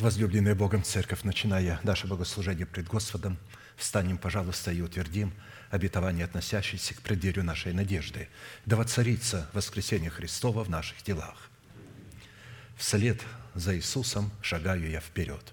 Возлюбленная Богом Церковь, начиная наше богослужение пред Господом, встанем, пожалуйста, и утвердим обетование, относящееся к преддверию нашей надежды, да воцарится воскресение Христова в наших делах. Вслед за Иисусом шагаю я вперед.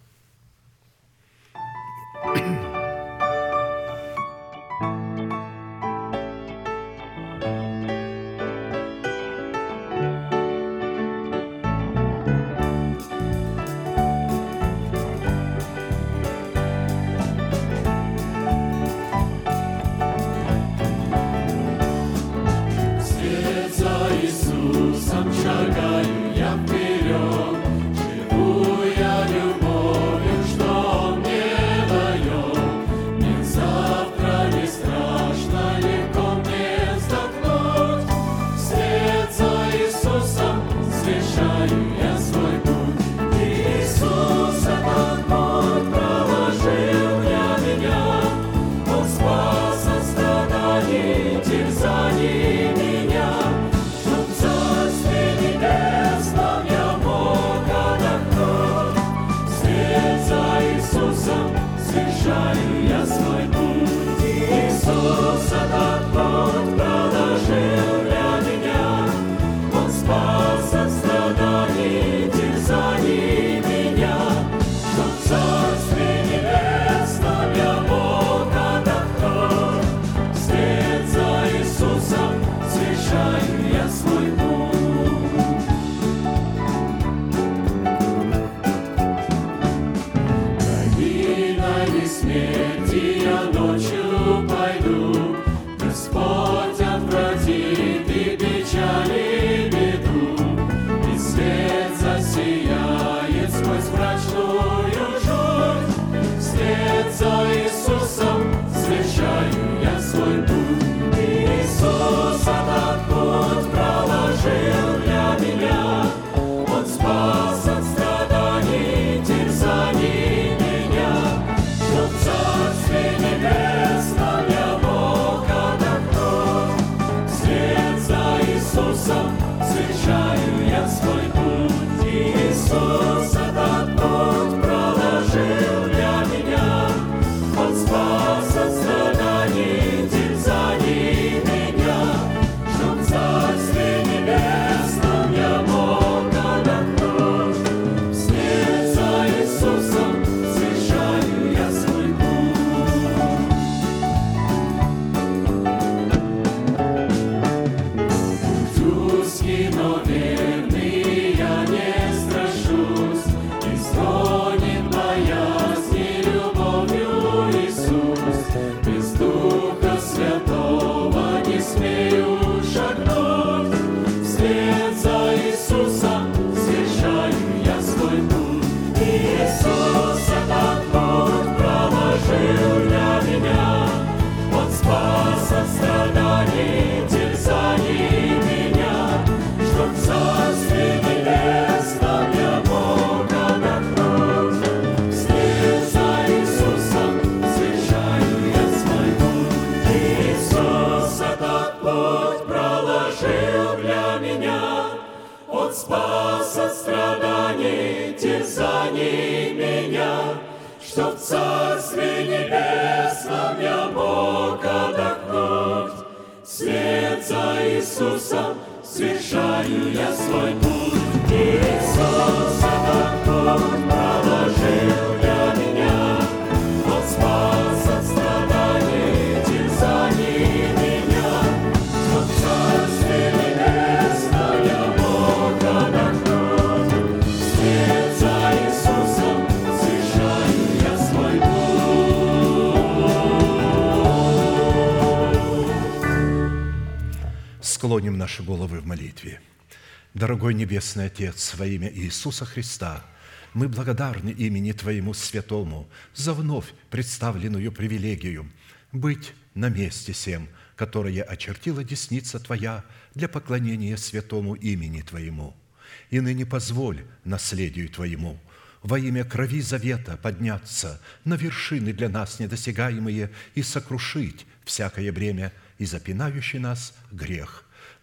Дорогой Небесный Отец, во имя Иисуса Христа, мы благодарны имени Твоему Святому за вновь представленную привилегию быть на месте всем, которое очертила десница Твоя для поклонения святому имени Твоему. И ныне позволь наследию Твоему во имя крови завета подняться на вершины для нас недосягаемые и сокрушить всякое бремя и запинающий нас грех –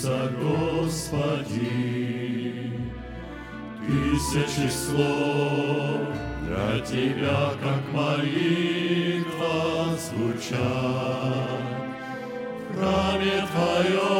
сердца, Господи. Тысячи слов для Тебя, как молитва, звучат в храме Твоем.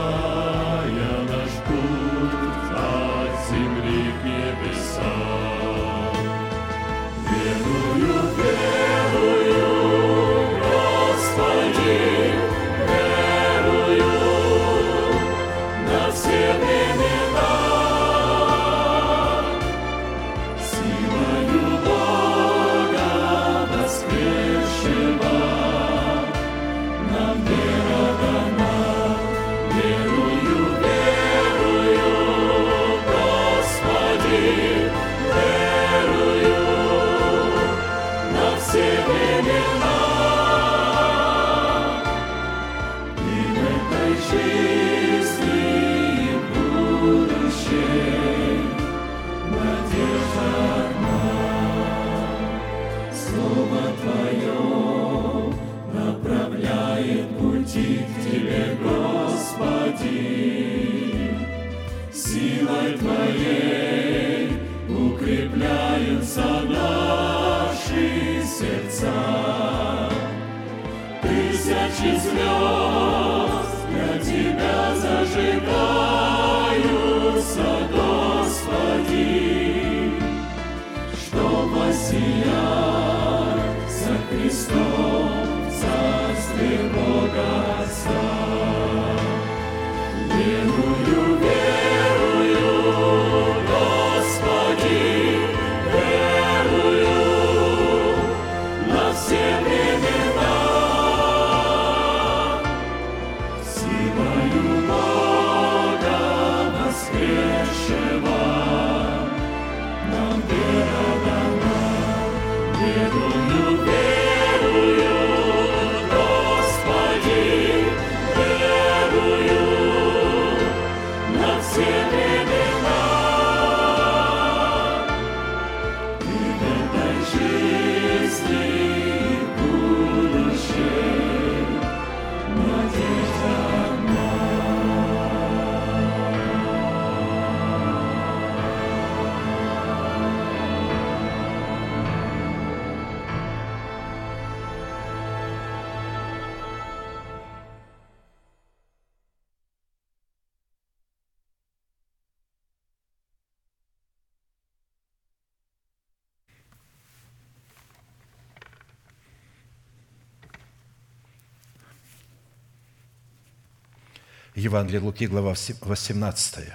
Евангелие Луки, глава 18.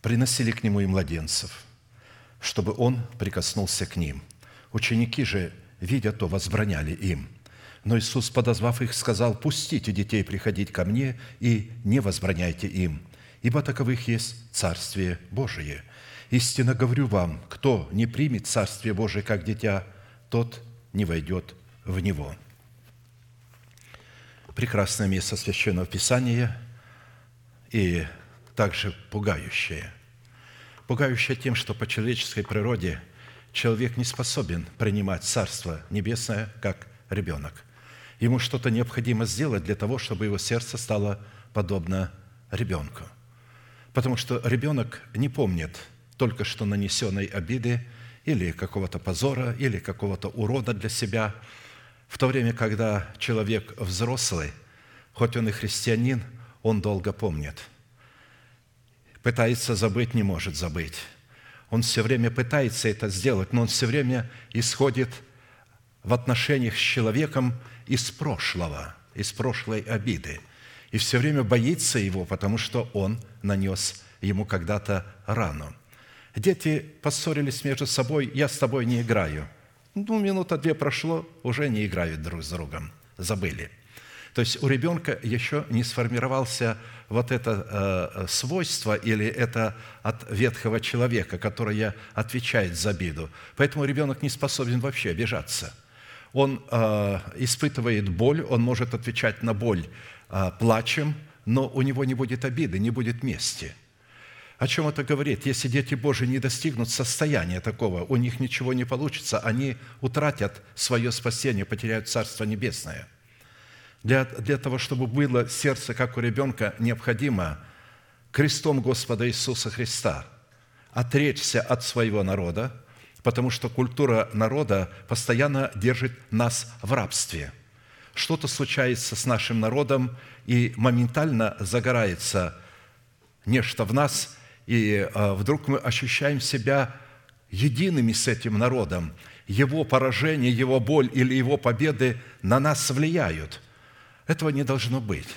«Приносили к нему и младенцев, чтобы он прикоснулся к ним. Ученики же, видя то, возбраняли им. Но Иисус, подозвав их, сказал, «Пустите детей приходить ко мне и не возбраняйте им, ибо таковых есть Царствие Божие. Истинно говорю вам, кто не примет Царствие Божие как дитя, тот не войдет в него» прекрасное место Священного Писания и также пугающее. Пугающее тем, что по человеческой природе человек не способен принимать Царство Небесное как ребенок. Ему что-то необходимо сделать для того, чтобы его сердце стало подобно ребенку. Потому что ребенок не помнит только что нанесенной обиды или какого-то позора, или какого-то урода для себя – в то время, когда человек взрослый, хоть он и христианин, он долго помнит. Пытается забыть, не может забыть. Он все время пытается это сделать, но он все время исходит в отношениях с человеком из прошлого, из прошлой обиды. И все время боится его, потому что он нанес ему когда-то рану. Дети поссорились между собой, я с тобой не играю – ну, минута две прошло, уже не играют друг с другом, забыли. То есть у ребенка еще не сформировался вот это э, свойство или это от ветхого человека, которое отвечает за обиду. Поэтому ребенок не способен вообще обижаться. Он э, испытывает боль, он может отвечать на боль э, плачем, но у него не будет обиды, не будет мести – о чем это говорит? Если дети Божии не достигнут состояния такого, у них ничего не получится, они утратят свое спасение, потеряют Царство Небесное. Для, для того, чтобы было сердце, как у ребенка, необходимо крестом Господа Иисуса Христа отречься от своего народа, потому что культура народа постоянно держит нас в рабстве. Что-то случается с нашим народом, и моментально загорается нечто в нас, и а, вдруг мы ощущаем себя едиными с этим народом. Его поражение, его боль или его победы на нас влияют. Этого не должно быть.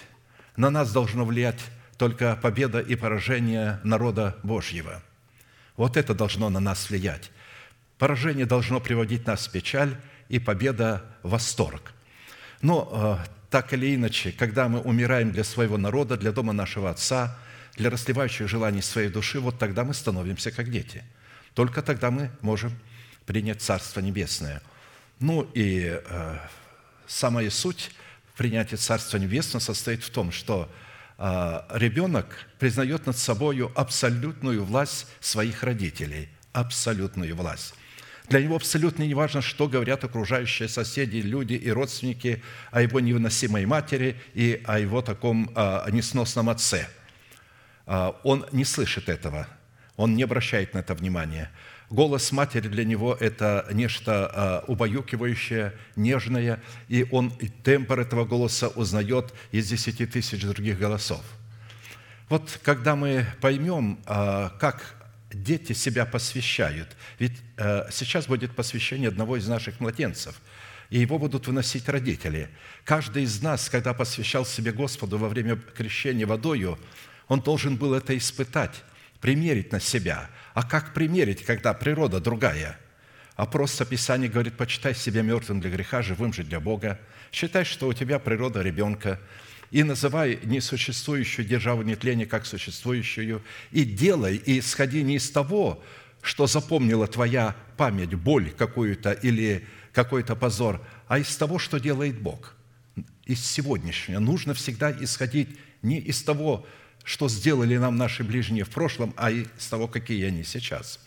На нас должно влиять только победа и поражение народа Божьего. Вот это должно на нас влиять. Поражение должно приводить нас в печаль, и победа – в восторг. Но а, так или иначе, когда мы умираем для своего народа, для дома нашего Отца – для расливающих желаний своей души, вот тогда мы становимся как дети. Только тогда мы можем принять Царство Небесное. Ну и э, самая суть принятия Царства Небесного состоит в том, что э, ребенок признает над собой абсолютную власть своих родителей, абсолютную власть. Для него абсолютно не важно, что говорят окружающие соседи, люди и родственники о его невыносимой матери и о его таком э, несносном отце – он не слышит этого, он не обращает на это внимания. Голос матери для него – это нечто а, убаюкивающее, нежное, и он темпор этого голоса узнает из десяти тысяч других голосов. Вот когда мы поймем, а, как дети себя посвящают, ведь сейчас будет посвящение одного из наших младенцев – и его будут выносить родители. Каждый из нас, когда посвящал себе Господу во время крещения водою, он должен был это испытать, примерить на себя. А как примерить, когда природа другая? А просто Писание говорит, почитай себя мертвым для греха, живым же для Бога. Считай, что у тебя природа ребенка, и называй несуществующую державу нетления как существующую, и делай, и исходи не из того, что запомнила твоя память, боль какую-то или какой-то позор, а из того, что делает Бог, из сегодняшнего. Нужно всегда исходить не из того, что сделали нам наши ближние в прошлом, а из того, какие они сейчас.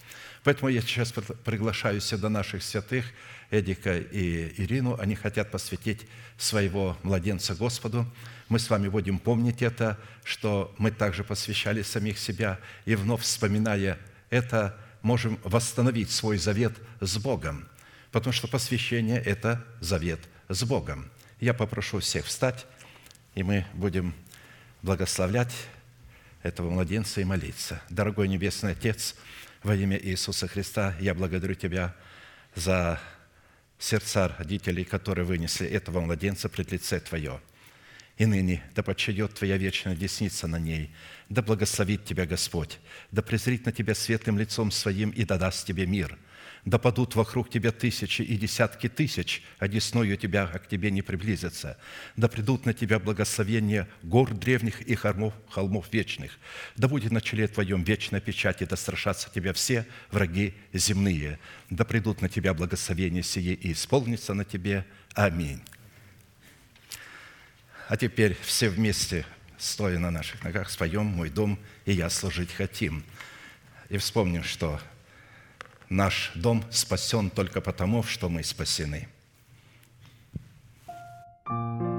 Поэтому я сейчас приглашаю сюда наших святых, Эдика и Ирину. Они хотят посвятить своего младенца Господу. Мы с вами будем помнить это, что мы также посвящали самих себя, и вновь вспоминая это, можем восстановить свой завет с Богом, потому что посвящение – это завет с Богом. Я попрошу всех встать, и мы будем благословлять этого младенца и молиться. Дорогой Небесный Отец, во имя Иисуса Христа, я благодарю Тебя за сердца родителей, которые вынесли этого младенца пред лице Твое – и ныне да подчадет Твоя вечная десница на ней, да благословит Тебя Господь, да презрит на Тебя светлым лицом Своим и да даст Тебе мир. Да падут вокруг Тебя тысячи и десятки тысяч, а десною Тебя, а к Тебе не приблизятся. Да придут на Тебя благословения гор древних и холмов, холмов вечных. Да будет на челе Твоем вечная печать, и да страшатся Тебя все враги земные. Да придут на Тебя благословения сие и исполнится на Тебе. Аминь. А теперь все вместе, стоя на наших ногах, споем «Мой дом, и я служить хотим». И вспомним, что наш дом спасен только потому, что мы спасены. thank you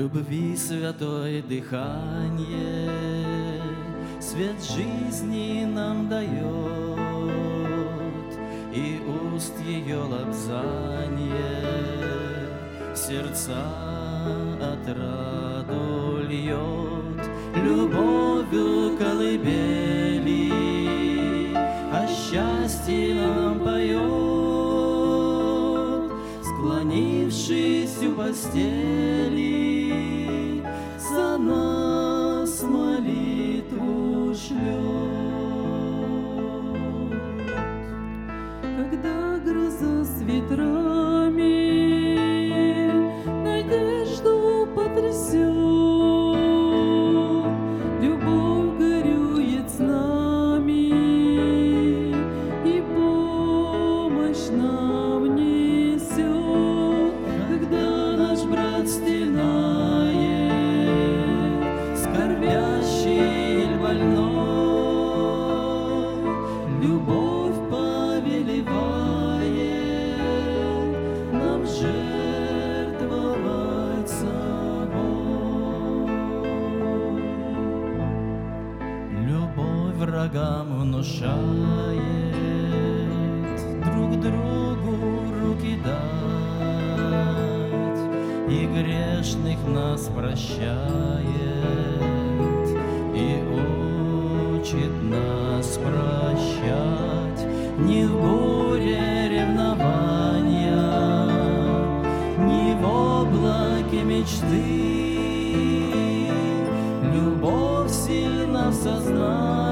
любви святое дыхание, Свет жизни нам дает, И уст ее лобзанье, Сердца отраду льет, Любовью колыбели, О счастье нам поет, Склонившись у постели, nossas mãos.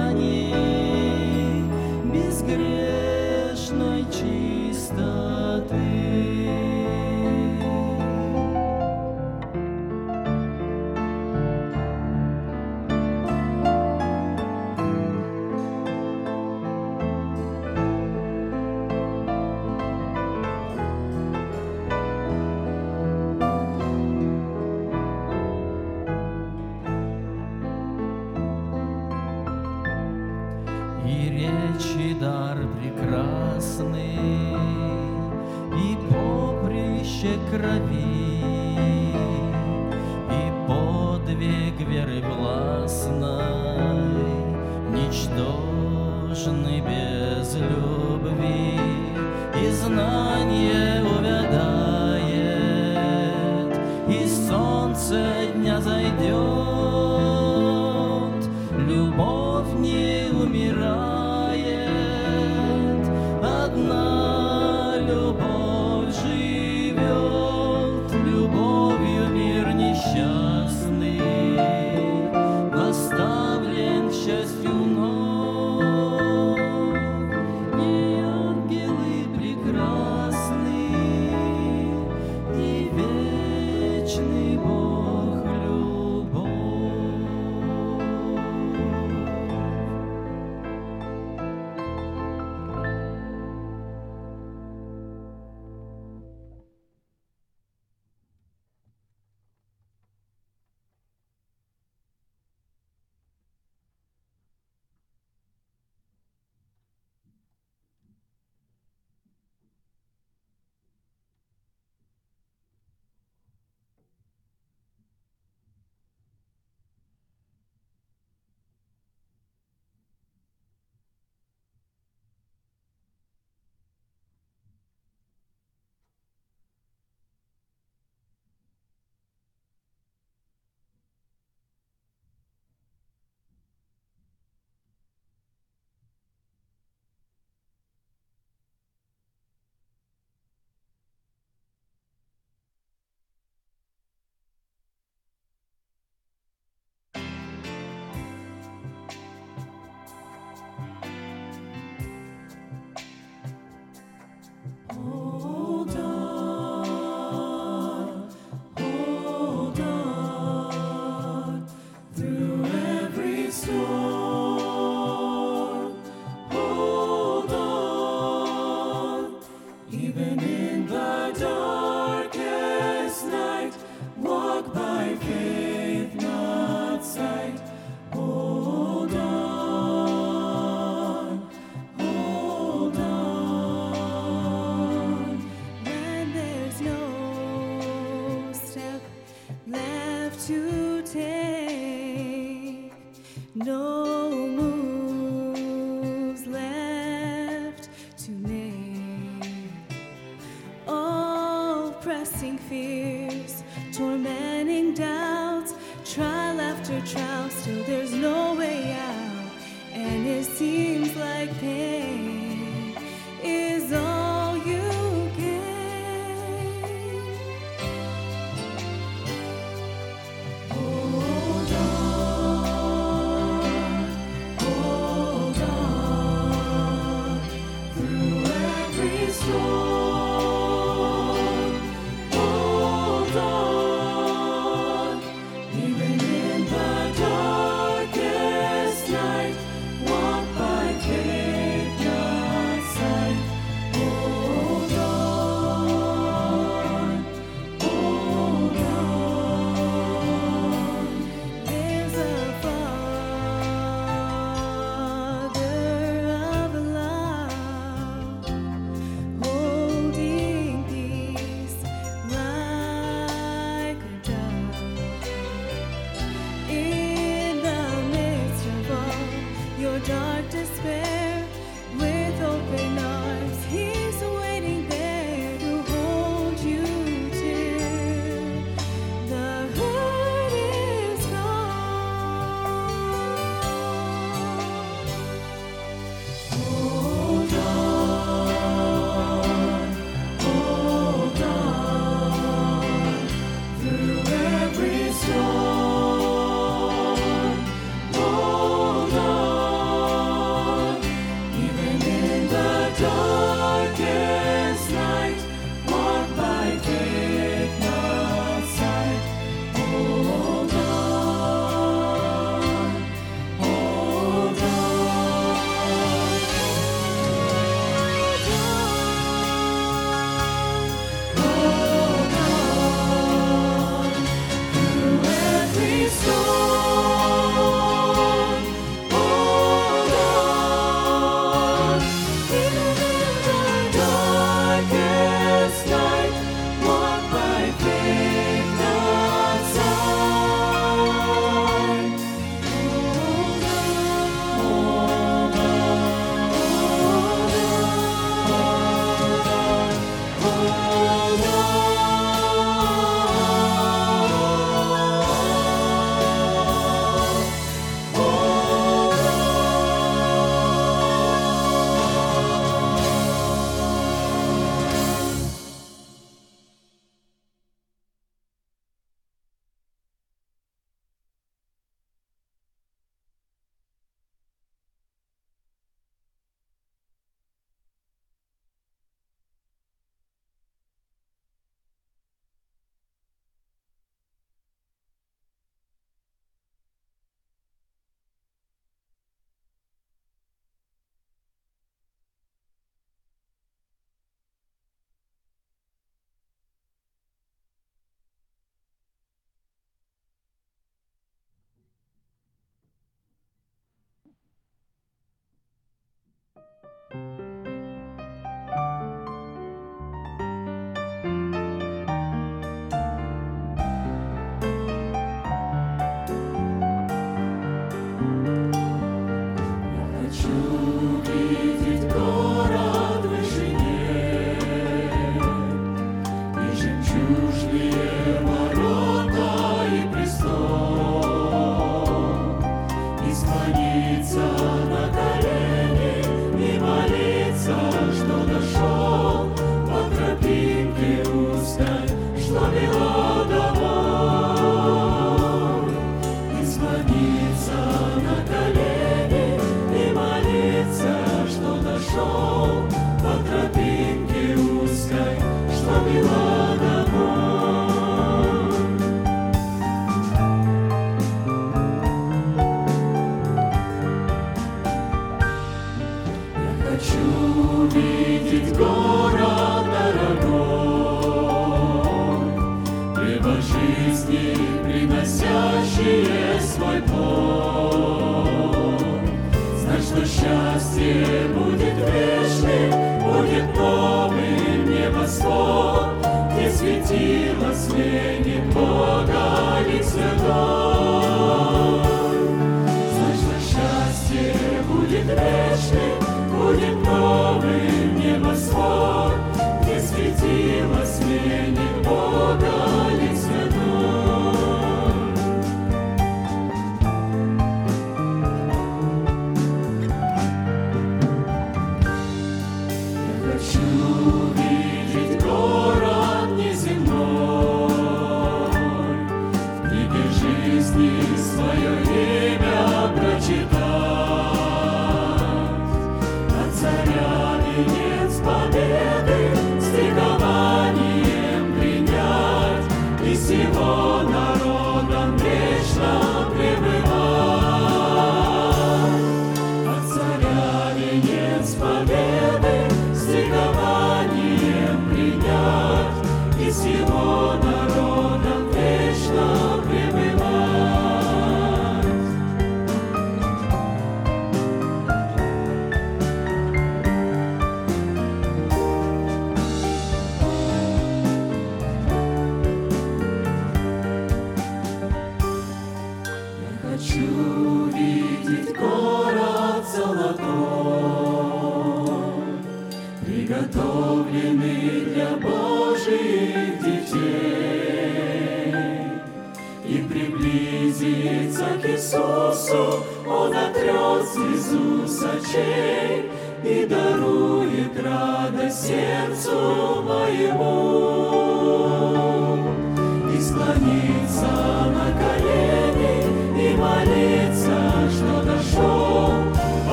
Spirit.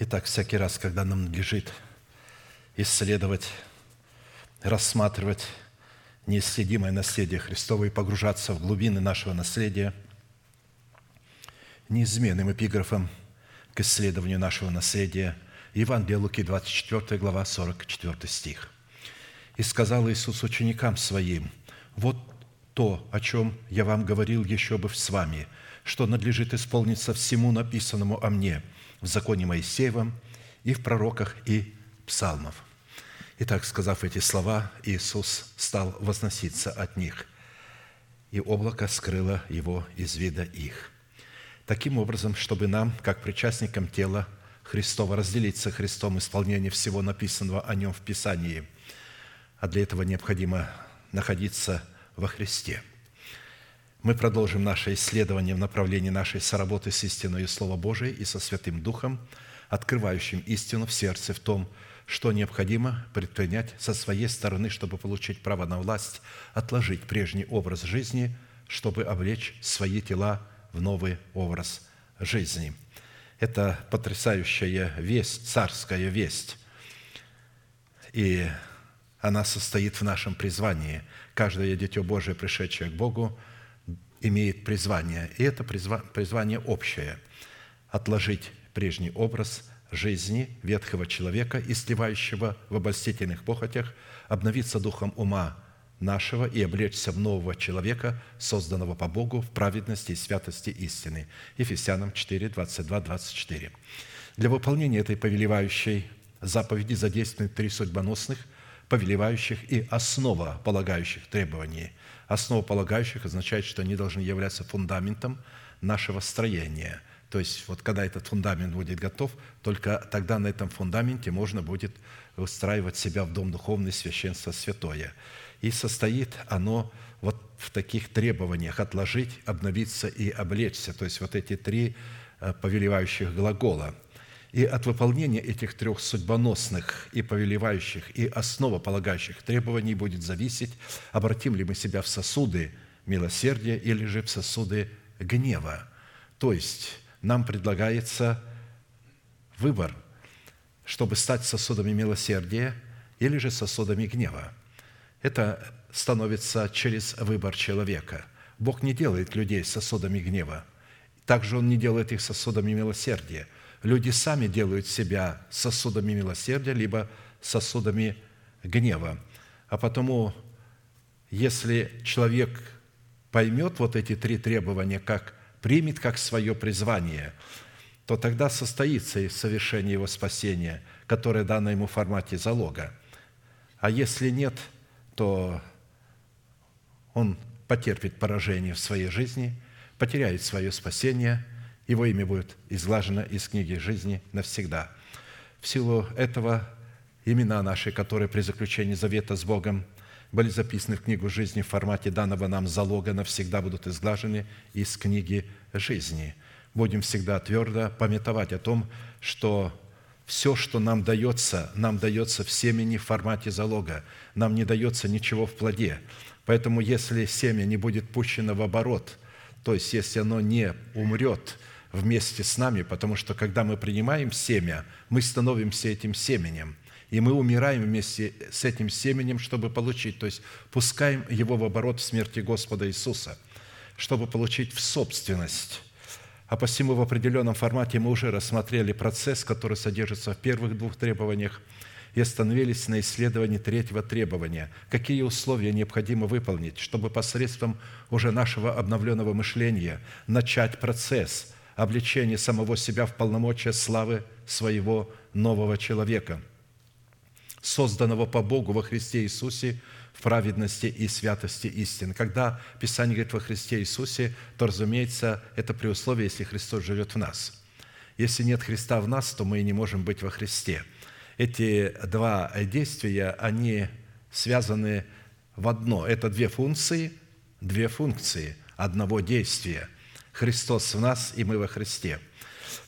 Итак, всякий раз, когда нам надлежит исследовать, рассматривать неисследимое наследие Христово и погружаться в глубины нашего наследия, неизменным эпиграфом к исследованию нашего наследия Евангелие Луки, 24 глава, 44 стих. «И сказал Иисус ученикам Своим, вот то, о чем я вам говорил еще бы с вами, что надлежит исполниться всему написанному о мне в законе Моисеевом и в пророках и псалмов». Итак, сказав эти слова, Иисус стал возноситься от них, и облако скрыло его из вида их. Таким образом, чтобы нам, как причастникам тела Христова, разделить со Христом исполнение всего написанного о Нем в Писании, а для этого необходимо находиться во Христе. Мы продолжим наше исследование в направлении нашей соработы с истиной и Слово Божие и со Святым Духом, открывающим истину в сердце в том, что необходимо предпринять со своей стороны, чтобы получить право на власть, отложить прежний образ жизни, чтобы облечь свои тела в новый образ жизни. Это потрясающая весть, царская весть. И она состоит в нашем призвании. Каждое дитё Божие, пришедшее к Богу, имеет призвание. И это призвание общее – отложить прежний образ жизни ветхого человека, истлевающего в обольстительных похотях, обновиться духом ума нашего и облечься в нового человека, созданного по Богу в праведности и святости истины. Ефесянам 4, 22, 24. Для выполнения этой повелевающей заповеди задействованы три судьбоносных, повелевающих и основополагающих требований. Основополагающих означает, что они должны являться фундаментом нашего строения – то есть вот когда этот фундамент будет готов, только тогда на этом фундаменте можно будет устраивать себя в Дом Духовный Священство Святое. И состоит оно вот в таких требованиях отложить, обновиться и облечься. То есть вот эти три э, повелевающих глагола. И от выполнения этих трех судьбоносных и повелевающих, и основополагающих требований будет зависеть, обратим ли мы себя в сосуды милосердия или же в сосуды гнева. То есть нам предлагается выбор, чтобы стать сосудами милосердия или же сосудами гнева. Это становится через выбор человека. Бог не делает людей сосудами гнева. Также Он не делает их сосудами милосердия. Люди сами делают себя сосудами милосердия, либо сосудами гнева. А потому, если человек поймет вот эти три требования как примет как свое призвание, то тогда состоится и совершение его спасения, которое дано ему в формате залога. А если нет, то он потерпит поражение в своей жизни, потеряет свое спасение, его имя будет изглажено из книги жизни навсегда. В силу этого имена наши, которые при заключении завета с Богом были записаны в книгу жизни в формате данного нам залога, навсегда будут изглажены из книги жизни. Будем всегда твердо памятовать о том, что все, что нам дается, нам дается в семени в формате залога. Нам не дается ничего в плоде. Поэтому если семя не будет пущено в оборот, то есть если оно не умрет вместе с нами, потому что когда мы принимаем семя, мы становимся этим семенем – и мы умираем вместе с этим семенем, чтобы получить, то есть пускаем его в оборот в смерти Господа Иисуса, чтобы получить в собственность. А посему в определенном формате мы уже рассмотрели процесс, который содержится в первых двух требованиях, и остановились на исследовании третьего требования. Какие условия необходимо выполнить, чтобы посредством уже нашего обновленного мышления начать процесс обличения самого себя в полномочия славы своего нового человека – созданного по Богу во Христе Иисусе в праведности и святости истины. Когда Писание говорит во Христе Иисусе, то, разумеется, это при условии, если Христос живет в нас. Если нет Христа в нас, то мы и не можем быть во Христе. Эти два действия, они связаны в одно. Это две функции, две функции одного действия. Христос в нас, и мы во Христе –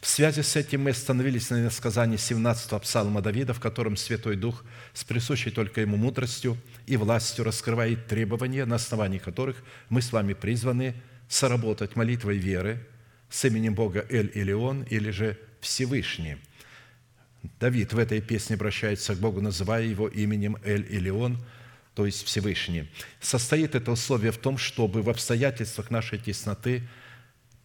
в связи с этим мы остановились на сказании 17-го псалма Давида, в котором Святой Дух с присущей только Ему мудростью и властью раскрывает требования, на основании которых мы с вами призваны соработать молитвой веры с именем Бога Эль-Илион или же Всевышний. Давид в этой песне обращается к Богу, называя его именем Эль-Илион, то есть Всевышний. Состоит это условие в том, чтобы в обстоятельствах нашей тесноты –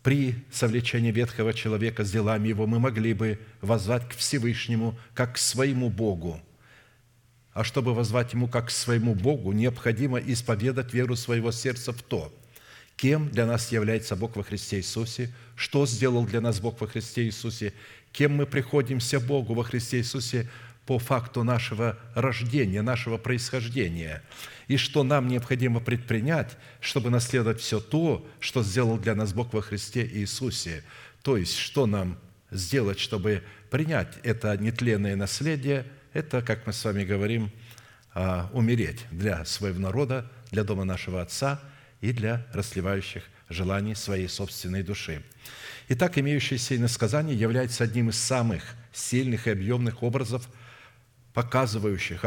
при совлечении ветхого человека с делами его мы могли бы возвать к Всевышнему, как к своему Богу. А чтобы возвать Ему как к своему Богу, необходимо исповедать веру своего сердца в то, кем для нас является Бог во Христе Иисусе, что сделал для нас Бог во Христе Иисусе, кем мы приходимся Богу во Христе Иисусе по факту нашего рождения, нашего происхождения – и что нам необходимо предпринять, чтобы наследовать все то, что сделал для нас Бог во Христе Иисусе. То есть, что нам сделать, чтобы принять это нетленное наследие, это, как мы с вами говорим, а, умереть для своего народа, для дома нашего Отца и для расливающих желаний своей собственной души. Итак, имеющееся иносказание является одним из самых сильных и объемных образов, показывающих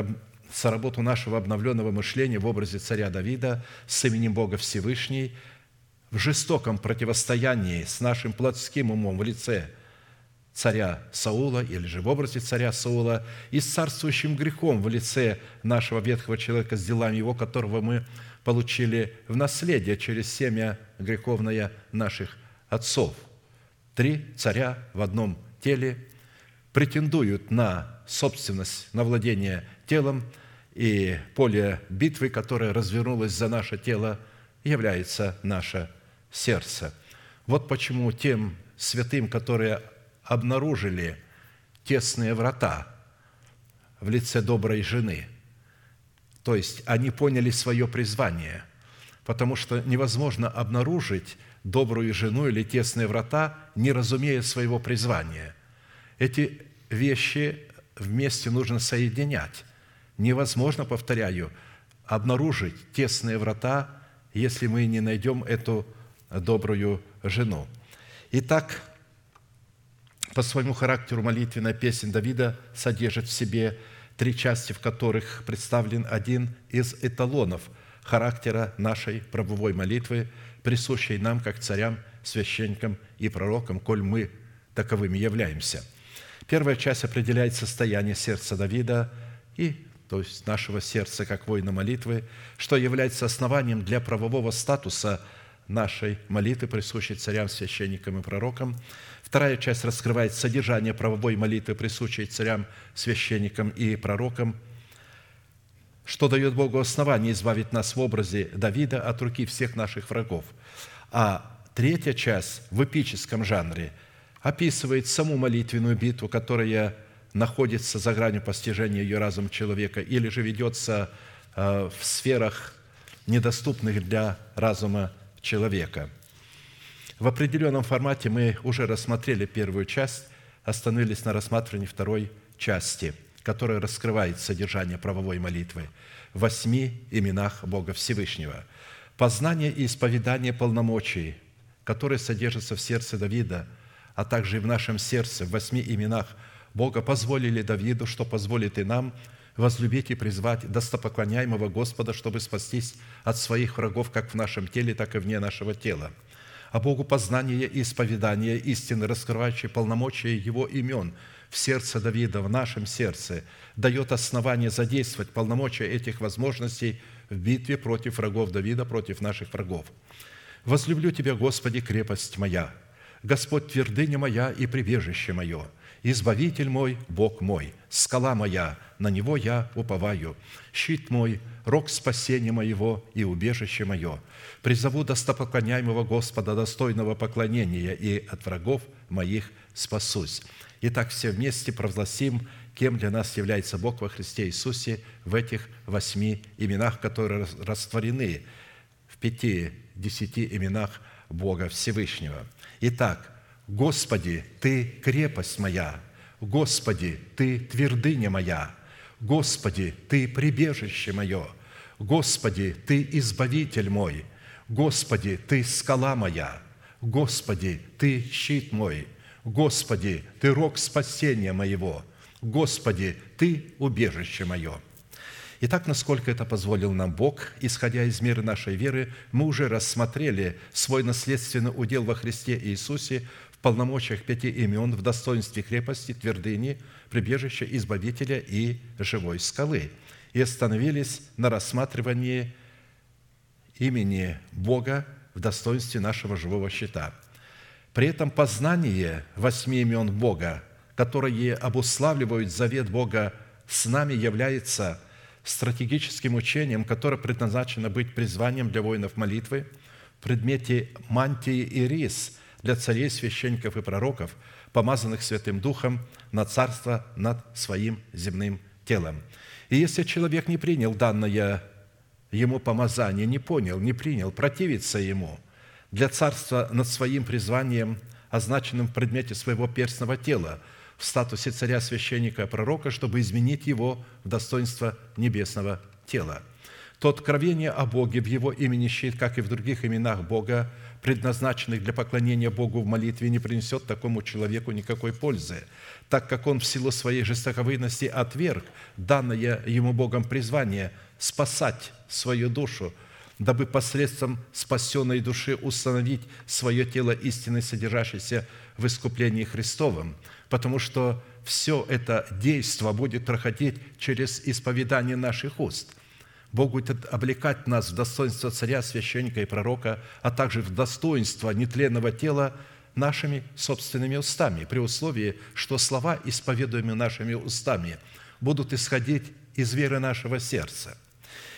соработу нашего обновленного мышления в образе царя Давида с именем Бога Всевышний в жестоком противостоянии с нашим плотским умом в лице царя Саула или же в образе царя Саула и с царствующим грехом в лице нашего ветхого человека с делами его, которого мы получили в наследие через семя греховное наших отцов. Три царя в одном теле претендуют на собственность, на владение телом, и поле битвы, которое развернулось за наше тело, является наше сердце. Вот почему тем святым, которые обнаружили тесные врата в лице доброй жены, то есть они поняли свое призвание, потому что невозможно обнаружить добрую жену или тесные врата, не разумея своего призвания. Эти вещи вместе нужно соединять. Невозможно, повторяю, обнаружить тесные врата, если мы не найдем эту добрую жену. Итак, по своему характеру молитвенная песня Давида содержит в себе три части, в которых представлен один из эталонов характера нашей правовой молитвы, присущей нам, как царям, священникам и пророкам, коль мы таковыми являемся. Первая часть определяет состояние сердца Давида и то есть нашего сердца, как воина молитвы, что является основанием для правового статуса нашей молитвы, присущей царям, священникам и пророкам. Вторая часть раскрывает содержание правовой молитвы, присущей царям, священникам и пророкам, что дает Богу основание избавить нас в образе Давида от руки всех наших врагов. А третья часть в эпическом жанре описывает саму молитвенную битву, которая находится за гранью постижения ее разума человека или же ведется э, в сферах, недоступных для разума человека. В определенном формате мы уже рассмотрели первую часть, остановились на рассматривании второй части, которая раскрывает содержание правовой молитвы, в восьми именах Бога Всевышнего. Познание и исповедание полномочий, которые содержатся в сердце Давида, а также и в нашем сердце, в восьми именах Бога, позволили Давиду, что позволит и нам возлюбить и призвать достопоклоняемого Господа, чтобы спастись от своих врагов как в нашем теле, так и вне нашего тела – а Богу познание и исповедание истины, раскрывающие полномочия Его имен в сердце Давида, в нашем сердце, дает основание задействовать полномочия этих возможностей в битве против врагов Давида, против наших врагов. «Возлюблю Тебя, Господи, крепость моя, Господь твердыня моя и прибежище мое, Избавитель мой, Бог мой, скала моя, на Него я уповаю, щит мой, рог спасения моего и убежище мое. Призову достопоклоняемого Господа, достойного поклонения, и от врагов моих спасусь». Итак, все вместе провозгласим, кем для нас является Бог во Христе Иисусе в этих восьми именах, которые растворены в пяти, десяти именах Бога Всевышнего. Итак, Господи, Ты крепость моя, Господи, Ты твердыня моя, Господи, Ты прибежище мое, Господи, Ты избавитель мой, Господи, Ты скала моя, Господи, Ты щит мой, Господи, Ты рог спасения моего, Господи, Ты убежище мое». Итак, насколько это позволил нам Бог, исходя из меры нашей веры, мы уже рассмотрели свой наследственный удел во Христе Иисусе в полномочиях пяти имен, в достоинстве крепости, твердыни, прибежища, избавителя и живой скалы. И остановились на рассматривании имени Бога в достоинстве нашего живого щита. При этом познание восьми имен Бога, которые обуславливают завет Бога с нами, является стратегическим учением, которое предназначено быть призванием для воинов молитвы в предмете мантии и рис – для царей, священников и пророков, помазанных Святым Духом на царство над своим земным телом. И если человек не принял данное ему помазание, не понял, не принял, противится ему для царства над своим призванием, означенным в предмете своего перстного тела, в статусе царя, священника, пророка, чтобы изменить его в достоинство небесного тела. То откровение о Боге в Его имени щит, как и в других именах Бога, предназначенных для поклонения Богу в молитве, не принесет такому человеку никакой пользы, так как он в силу своей жестоковыности отверг данное ему Богом призвание спасать свою душу, дабы посредством спасенной души установить свое тело истинной, содержащейся в искуплении Христовом, потому что все это действо будет проходить через исповедание наших уст. Бог будет облекать нас в достоинство царя, священника и пророка, а также в достоинство нетленного тела нашими собственными устами, при условии, что слова, исповедуемые нашими устами, будут исходить из веры нашего сердца.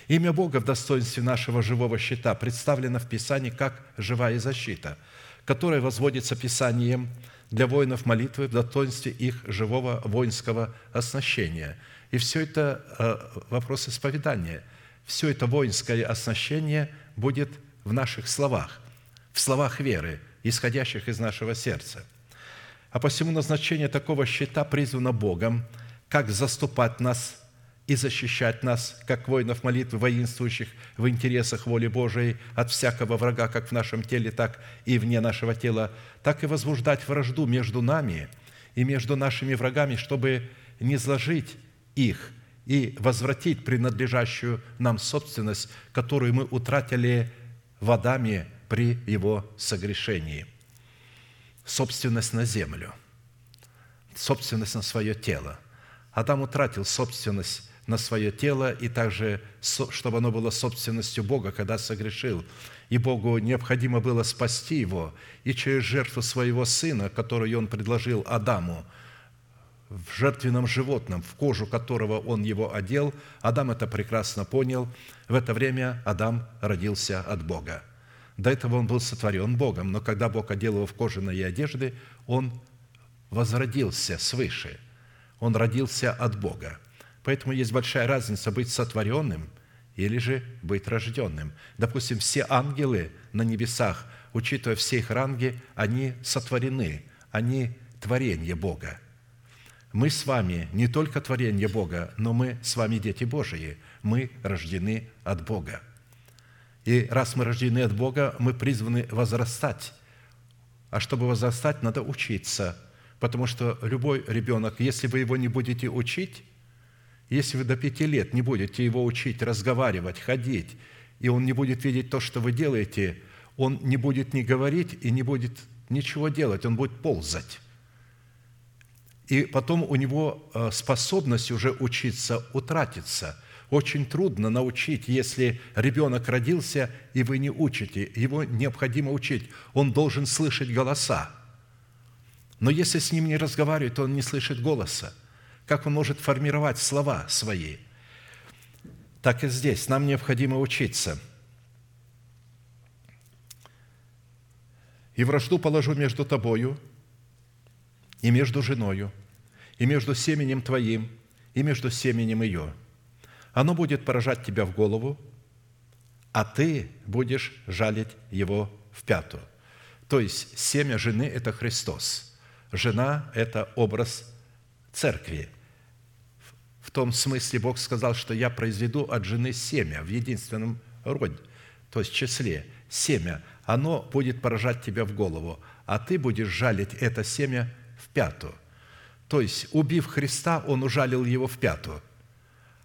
Имя Бога в достоинстве нашего живого щита представлено в Писании как живая защита, которая возводится Писанием для воинов молитвы в достоинстве их живого воинского оснащения. И все это э, вопрос исповедания – все это воинское оснащение будет в наших словах, в словах веры, исходящих из нашего сердца. А посему назначение такого щита призвано Богом, как заступать нас и защищать нас, как воинов молитвы, воинствующих в интересах воли Божией от всякого врага, как в нашем теле, так и вне нашего тела, так и возбуждать вражду между нами и между нашими врагами, чтобы не зложить их – и возвратить принадлежащую нам собственность, которую мы утратили в Адаме при его согрешении. Собственность на землю, собственность на свое тело. Адам утратил собственность на свое тело и также, чтобы оно было собственностью Бога, когда согрешил. И Богу необходимо было спасти его, и через жертву своего сына, которую он предложил Адаму – в жертвенном животном, в кожу которого он его одел. Адам это прекрасно понял. В это время Адам родился от Бога. До этого он был сотворен Богом, но когда Бог одел его в кожаные одежды, он возродился свыше. Он родился от Бога. Поэтому есть большая разница быть сотворенным или же быть рожденным. Допустим, все ангелы на небесах, учитывая все их ранги, они сотворены, они творение Бога – Мы с вами не только творение Бога, но мы с вами дети Божии. Мы рождены от Бога. И раз мы рождены от Бога, мы призваны возрастать. А чтобы возрастать, надо учиться. Потому что любой ребенок, если вы его не будете учить, если вы до пяти лет не будете его учить разговаривать, ходить, и он не будет видеть то, что вы делаете, он не будет ни говорить и не будет ничего делать, он будет ползать. И потом у него э, способность уже учиться утратится. Очень трудно научить, если ребенок родился, и вы не учите. Его необходимо учить. Он должен слышать голоса. Но если с ним не разговаривать, то он не слышит голоса. Как он может формировать слова свои? Так и здесь. Нам необходимо учиться – и вражду положу между тобою и между женою, и между семенем твоим, и между семенем ее. Оно будет поражать тебя в голову, а ты будешь жалить его в пяту. То есть семя жены – это Христос. Жена – это образ церкви. В том смысле Бог сказал, что я произведу от жены семя в единственном роде, то есть числе. Семя оно будет поражать тебя в голову, а ты будешь жалить это семя в пяту. То есть, убив Христа, он ужалил его в пяту,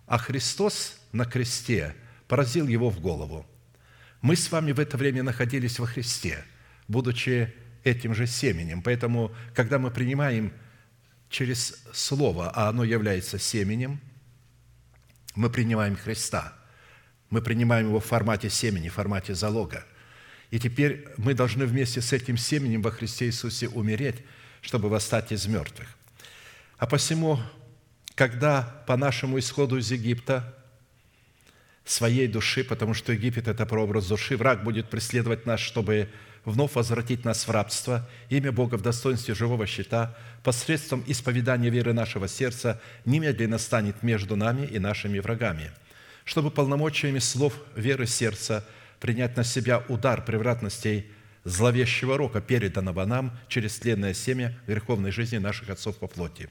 а Христос на кресте поразил его в голову. Мы с вами в это время находились во Христе, будучи этим же семенем. Поэтому, когда мы принимаем через Слово, а оно является семенем, мы принимаем Христа. Мы принимаем его в формате семени, в формате залога – и теперь мы должны вместе с этим семенем во Христе Иисусе умереть, чтобы восстать из мертвых. А посему, когда по нашему исходу из Египта своей души, потому что Египет – это прообраз души, враг будет преследовать нас, чтобы вновь возвратить нас в рабство, имя Бога в достоинстве живого щита, посредством исповедания веры нашего сердца немедленно станет между нами и нашими врагами, чтобы полномочиями слов веры сердца – принять на себя удар превратностей зловещего рока, переданного нам через тленное семя греховной жизни наших отцов по плоти.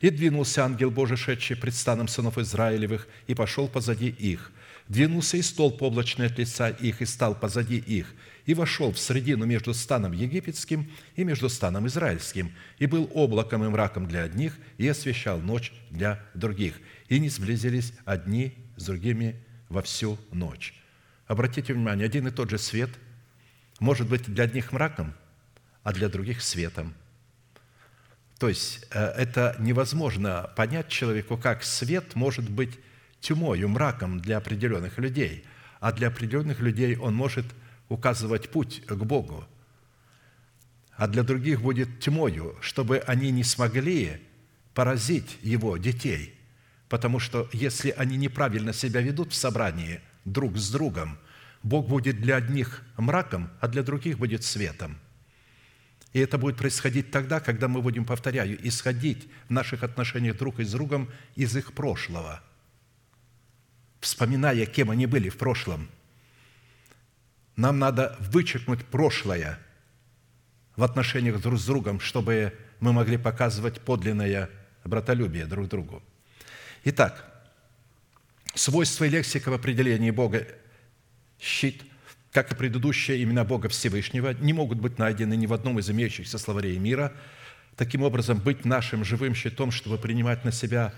И двинулся ангел Божий, шедший пред станом сынов Израилевых, и пошел позади их. Двинулся и столб облачный от лица их, и стал позади их, и вошел в средину между станом египетским и между станом израильским, и был облаком и мраком для одних, и освещал ночь для других. И не сблизились одни с другими во всю ночь. Обратите внимание, один и тот же свет может быть для одних мраком, а для других светом. То есть э, это невозможно понять человеку, как свет может быть тьмою, мраком для определенных людей, а для определенных людей он может указывать путь к Богу, а для других будет тьмою, чтобы они не смогли поразить его детей. Потому что если они неправильно себя ведут в собрании – друг с другом, Бог будет для одних мраком, а для других будет светом. И это будет происходить тогда, когда мы будем, повторяю, исходить в наших отношениях друг с другом из их прошлого, вспоминая, кем они были в прошлом. Нам надо вычеркнуть прошлое в отношениях друг с другом, чтобы мы могли показывать подлинное братолюбие друг другу. Итак, Свойства и лексика в определении Бога щит, как и предыдущие имена Бога Всевышнего, не могут быть найдены ни в одном из имеющихся словарей мира. Таким образом, быть нашим живым щитом, чтобы принимать на себя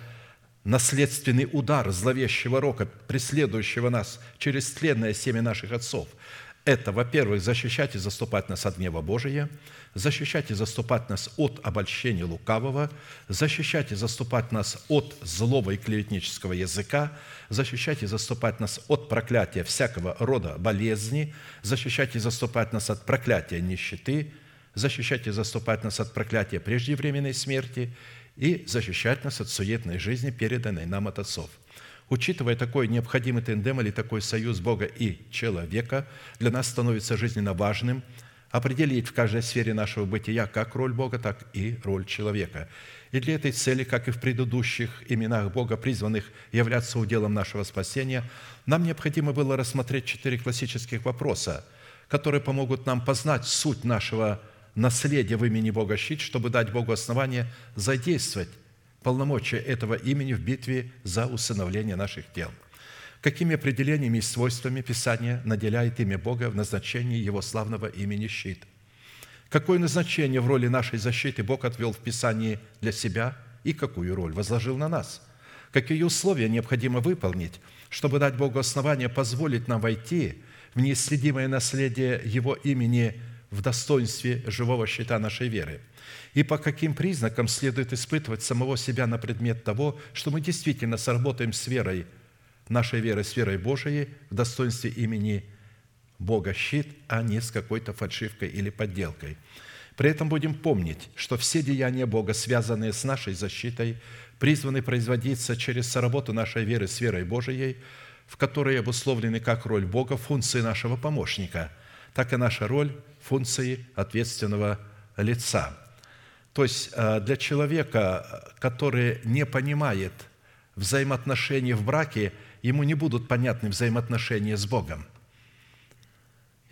наследственный удар зловещего рока, преследующего нас через тленное семя наших отцов – это, во-первых, защищать и заступать нас от гнева Божия, защищать и заступать нас от обольщения лукавого, защищать и заступать нас от злого и клеветнического языка, защищать и заступать нас от проклятия всякого рода болезни, защищать и заступать нас от проклятия нищеты, защищать и заступать нас от проклятия преждевременной смерти и защищать нас от суетной жизни, переданной нам от отцов – Учитывая такой необходимый тендем или такой союз Бога и человека, для нас становится жизненно важным определить в каждой сфере нашего бытия как роль Бога, так и роль человека. И для этой цели, как и в предыдущих именах Бога, призванных являться уделом нашего спасения, нам необходимо было рассмотреть четыре классических вопроса, которые помогут нам познать суть нашего наследия в имени Бога щит, чтобы дать Богу основание задействовать полномочия этого имени в битве за усыновление наших тел. Какими определениями и свойствами Писание наделяет имя Бога в назначении Его славного имени щит? Какое назначение в роли нашей защиты Бог отвел в Писании для себя и какую роль возложил на нас? Какие условия необходимо выполнить, чтобы дать Богу основание позволить нам войти в неисследимое наследие Его имени в достоинстве живого щита нашей веры? И по каким признакам следует испытывать самого себя на предмет того, что мы действительно сработаем с верой, нашей верой, с верой Божией в достоинстве имени Бога щит, а не с какой-то фальшивкой или подделкой. При этом будем помнить, что все деяния Бога, связанные с нашей защитой, призваны производиться через соработу нашей веры с верой Божией, в которой обусловлены как роль Бога функции нашего помощника, так и наша роль функции ответственного лица. То есть э, для человека, который не понимает взаимоотношения в браке, ему не будут понятны взаимоотношения с Богом.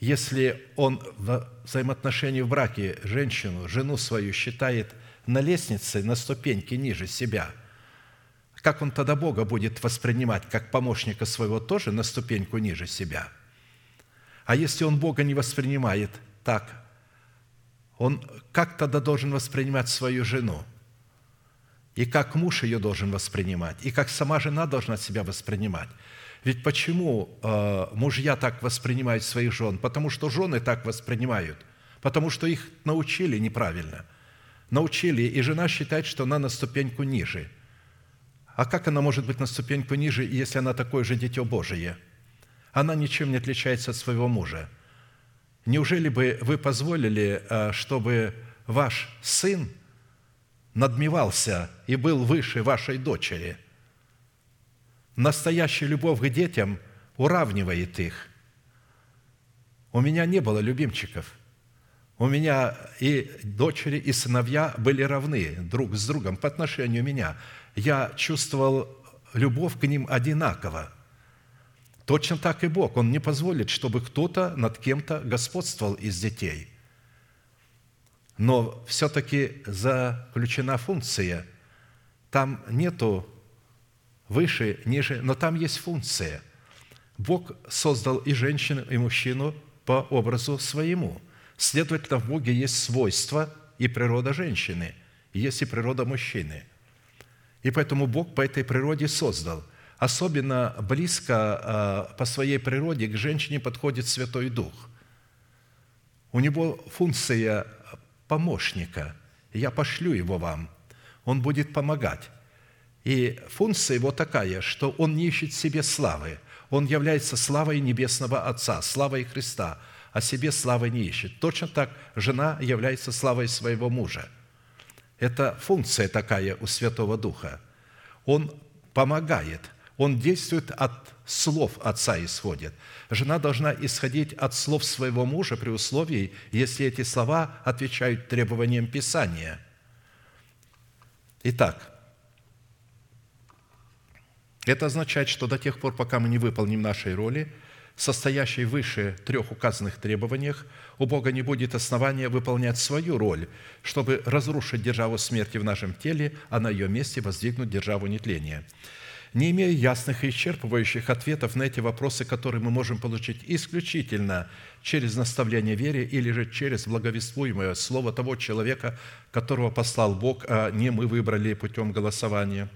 Если он в взаимоотношении в браке женщину, жену свою считает на лестнице, на ступеньке ниже себя, как он тогда Бога будет воспринимать как помощника своего тоже на ступеньку ниже себя? А если он Бога не воспринимает так, он как тогда должен воспринимать свою жену? И как муж ее должен воспринимать? И как сама жена должна себя воспринимать? Ведь почему э, мужья так воспринимают своих жен? Потому что жены так воспринимают. Потому что их научили неправильно. Научили, и жена считает, что она на ступеньку ниже. А как она может быть на ступеньку ниже, если она такое же дитё Божие? Она ничем не отличается от своего мужа. Неужели бы вы позволили, э, чтобы ваш сын надмевался и был выше вашей дочери? Настоящая любовь к детям уравнивает их. У меня не было любимчиков. У меня и дочери, и сыновья были равны друг с другом по отношению меня. Я чувствовал любовь к ним одинаково – Точно так и Бог. Он не позволит, чтобы кто-то над кем-то господствовал из детей. Но все-таки заключена функция. Там нету выше, ниже, но там есть функция. Бог создал и женщину, и мужчину по образу своему. Следовательно, в Боге есть свойства и природа женщины, есть и природа мужчины. И поэтому Бог по этой природе создал – Особенно близко а, по своей природе к женщине подходит Святой Дух. У него функция помощника. Я пошлю его вам. Он будет помогать. И функция его такая, что он не ищет себе славы. Он является славой Небесного Отца, славой Христа, а себе славы не ищет. Точно так жена является славой своего мужа. Это функция такая у Святого Духа. Он помогает – он действует от слов отца исходит. Жена должна исходить от слов своего мужа при условии, если эти слова отвечают требованиям Писания. Итак, это означает, что до тех пор, пока мы не выполним нашей роли, состоящей выше трех указанных требованиях, у Бога не будет основания выполнять свою роль, чтобы разрушить державу смерти в нашем теле, а на ее месте воздвигнуть державу нетления – не имея ясных и исчерпывающих ответов на эти вопросы, которые мы можем получить исключительно через наставление вере или же через благовествуемое слово того человека, которого послал Бог, а не мы выбрали путем голосования.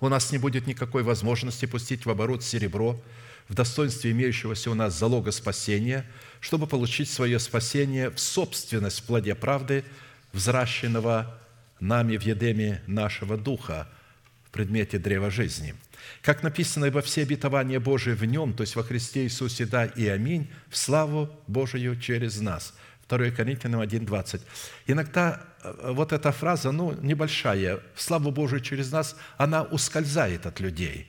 У нас не будет никакой возможности пустить в оборот серебро в достоинстве имеющегося у нас залога спасения, чтобы получить свое спасение в собственность в плоде правды, взращенного нами в едеме нашего духа – предмете древа жизни. Как написано, во все обетования Божии в Нем, то есть во Христе Иисусе, да и аминь, в славу Божию через нас». 2 Коринфянам 1,20. Иногда э, вот эта фраза, ну, небольшая, в славу Божию через нас, она ускользает от людей.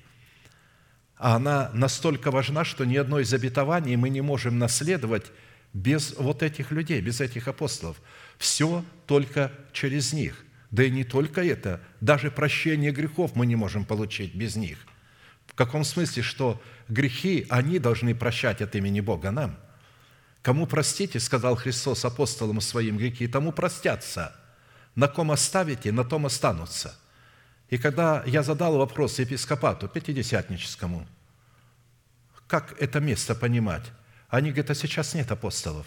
А она настолько важна, что ни одно из обетований мы не можем наследовать без вот этих людей, без этих апостолов. Все только через них – да и не только это, даже прощение грехов мы не можем получить без них. В каком смысле, что грехи, они должны прощать от имени Бога нам. Кому простите, сказал Христос апостолам своим грехи, тому простятся. На ком оставите, на том останутся. И когда я задал вопрос епископату пятидесятническому, как это место понимать, они говорят, а сейчас нет апостолов.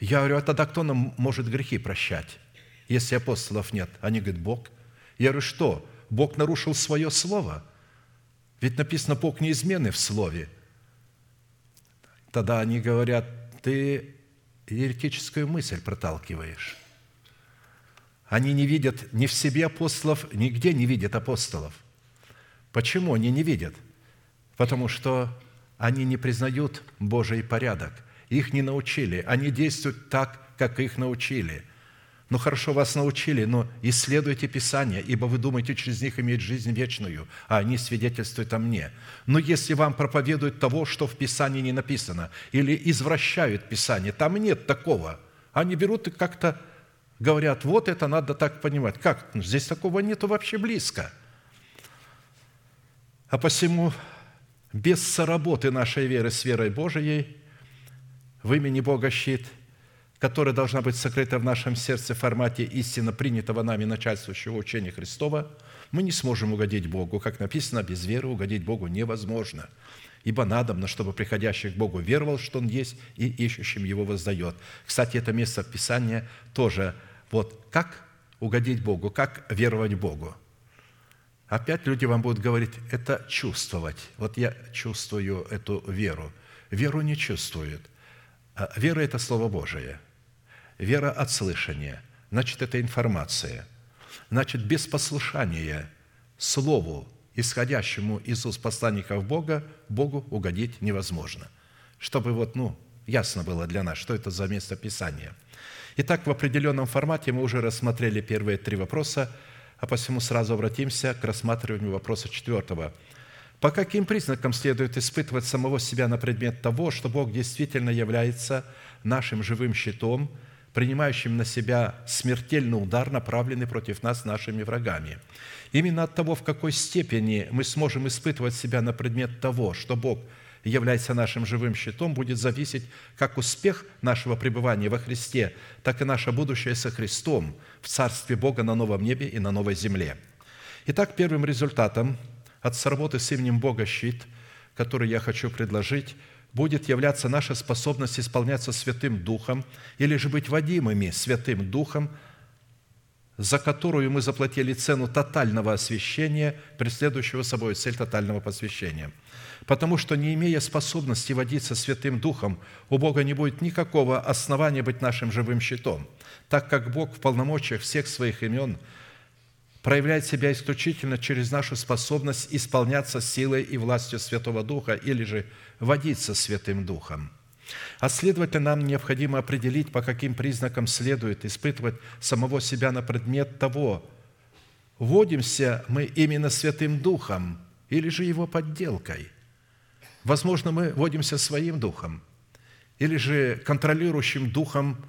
Я говорю, а тогда кто нам может грехи прощать, если апостолов нет? Они говорят, Бог. Я говорю, что? Бог нарушил свое слово? Ведь написано, Бог неизменный в слове. Тогда они говорят, ты еретическую мысль проталкиваешь. Они не видят ни в себе апостолов, нигде не видят апостолов. Почему они не видят? Потому что они не признают Божий порядок. Их не научили. Они действуют так, как их научили. Ну хорошо, вас научили, но исследуйте Писание, ибо вы думаете через них иметь жизнь вечную, а они свидетельствуют о мне. Но если вам проповедуют того, что в Писании не написано, или извращают Писание, там нет такого. Они берут и как-то говорят, вот это надо так понимать. Как? Ну, здесь такого нету вообще близко. А посему без соработы нашей веры с верой Божией в имени Бога щит, которая должна быть сокрыта в нашем сердце в формате истинно принятого нами начальствующего учения Христова, мы не сможем угодить Богу. Как написано, без веры угодить Богу невозможно. Ибо надобно, чтобы приходящий к Богу веровал, что Он есть, и ищущим Его воздает. Кстати, это место Писания тоже вот как угодить Богу, как веровать Богу. Опять люди вам будут говорить, это чувствовать. Вот я чувствую эту веру. Веру не чувствуют. А Вера – это Слово Божие. Вера от слышания. Значит, это информация. Значит, без послушания Слову, исходящему из уст посланников Бога, Богу угодить невозможно. Чтобы вот, ну, ясно было для нас, что это за место Писания – Итак, в определенном формате мы уже рассмотрели первые три вопроса, а посему сразу обратимся к рассматриванию вопроса четвертого. По каким признакам следует испытывать самого себя на предмет того, что Бог действительно является нашим живым щитом, принимающим на себя смертельный удар, направленный против нас нашими врагами? Именно от того, в какой степени мы сможем испытывать себя на предмет того, что Бог – является нашим живым щитом, будет зависеть как успех нашего пребывания во Христе, так и наше будущее со Христом в Царстве Бога на новом небе и на новой земле. Итак, первым результатом от сработы с именем Бога щит, который я хочу предложить, будет являться наша способность исполняться Святым Духом или же быть водимыми Святым Духом – за которую мы заплатили цену тотального освящения, преследующего собой цель тотального посвящения. Потому что, не имея способности водиться Святым Духом, у Бога не будет никакого основания быть нашим живым щитом, так как Бог в полномочиях всех своих имен проявляет себя исключительно через нашу способность исполняться силой и властью Святого Духа или же водиться Святым Духом – а следовательно, нам необходимо определить, по каким признакам следует испытывать самого себя на предмет того, водимся мы именно Святым Духом или же Его подделкой. Возможно, мы водимся своим духом или же контролирующим духом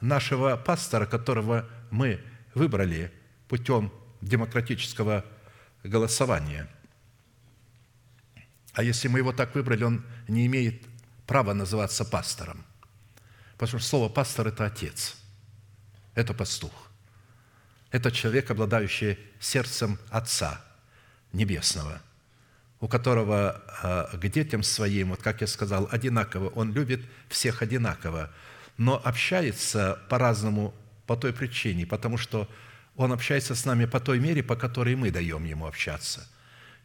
нашего пастора, которого мы выбрали путем демократического голосования. А если мы его так выбрали, он не имеет право называться пастором. Потому что слово «пастор» – это отец, это пастух. Это человек, обладающий сердцем Отца Небесного, у которого а, к детям своим, вот как я сказал, одинаково, он любит всех одинаково, но общается по-разному по той причине, потому что он общается с нами по той мере, по которой мы даем ему общаться.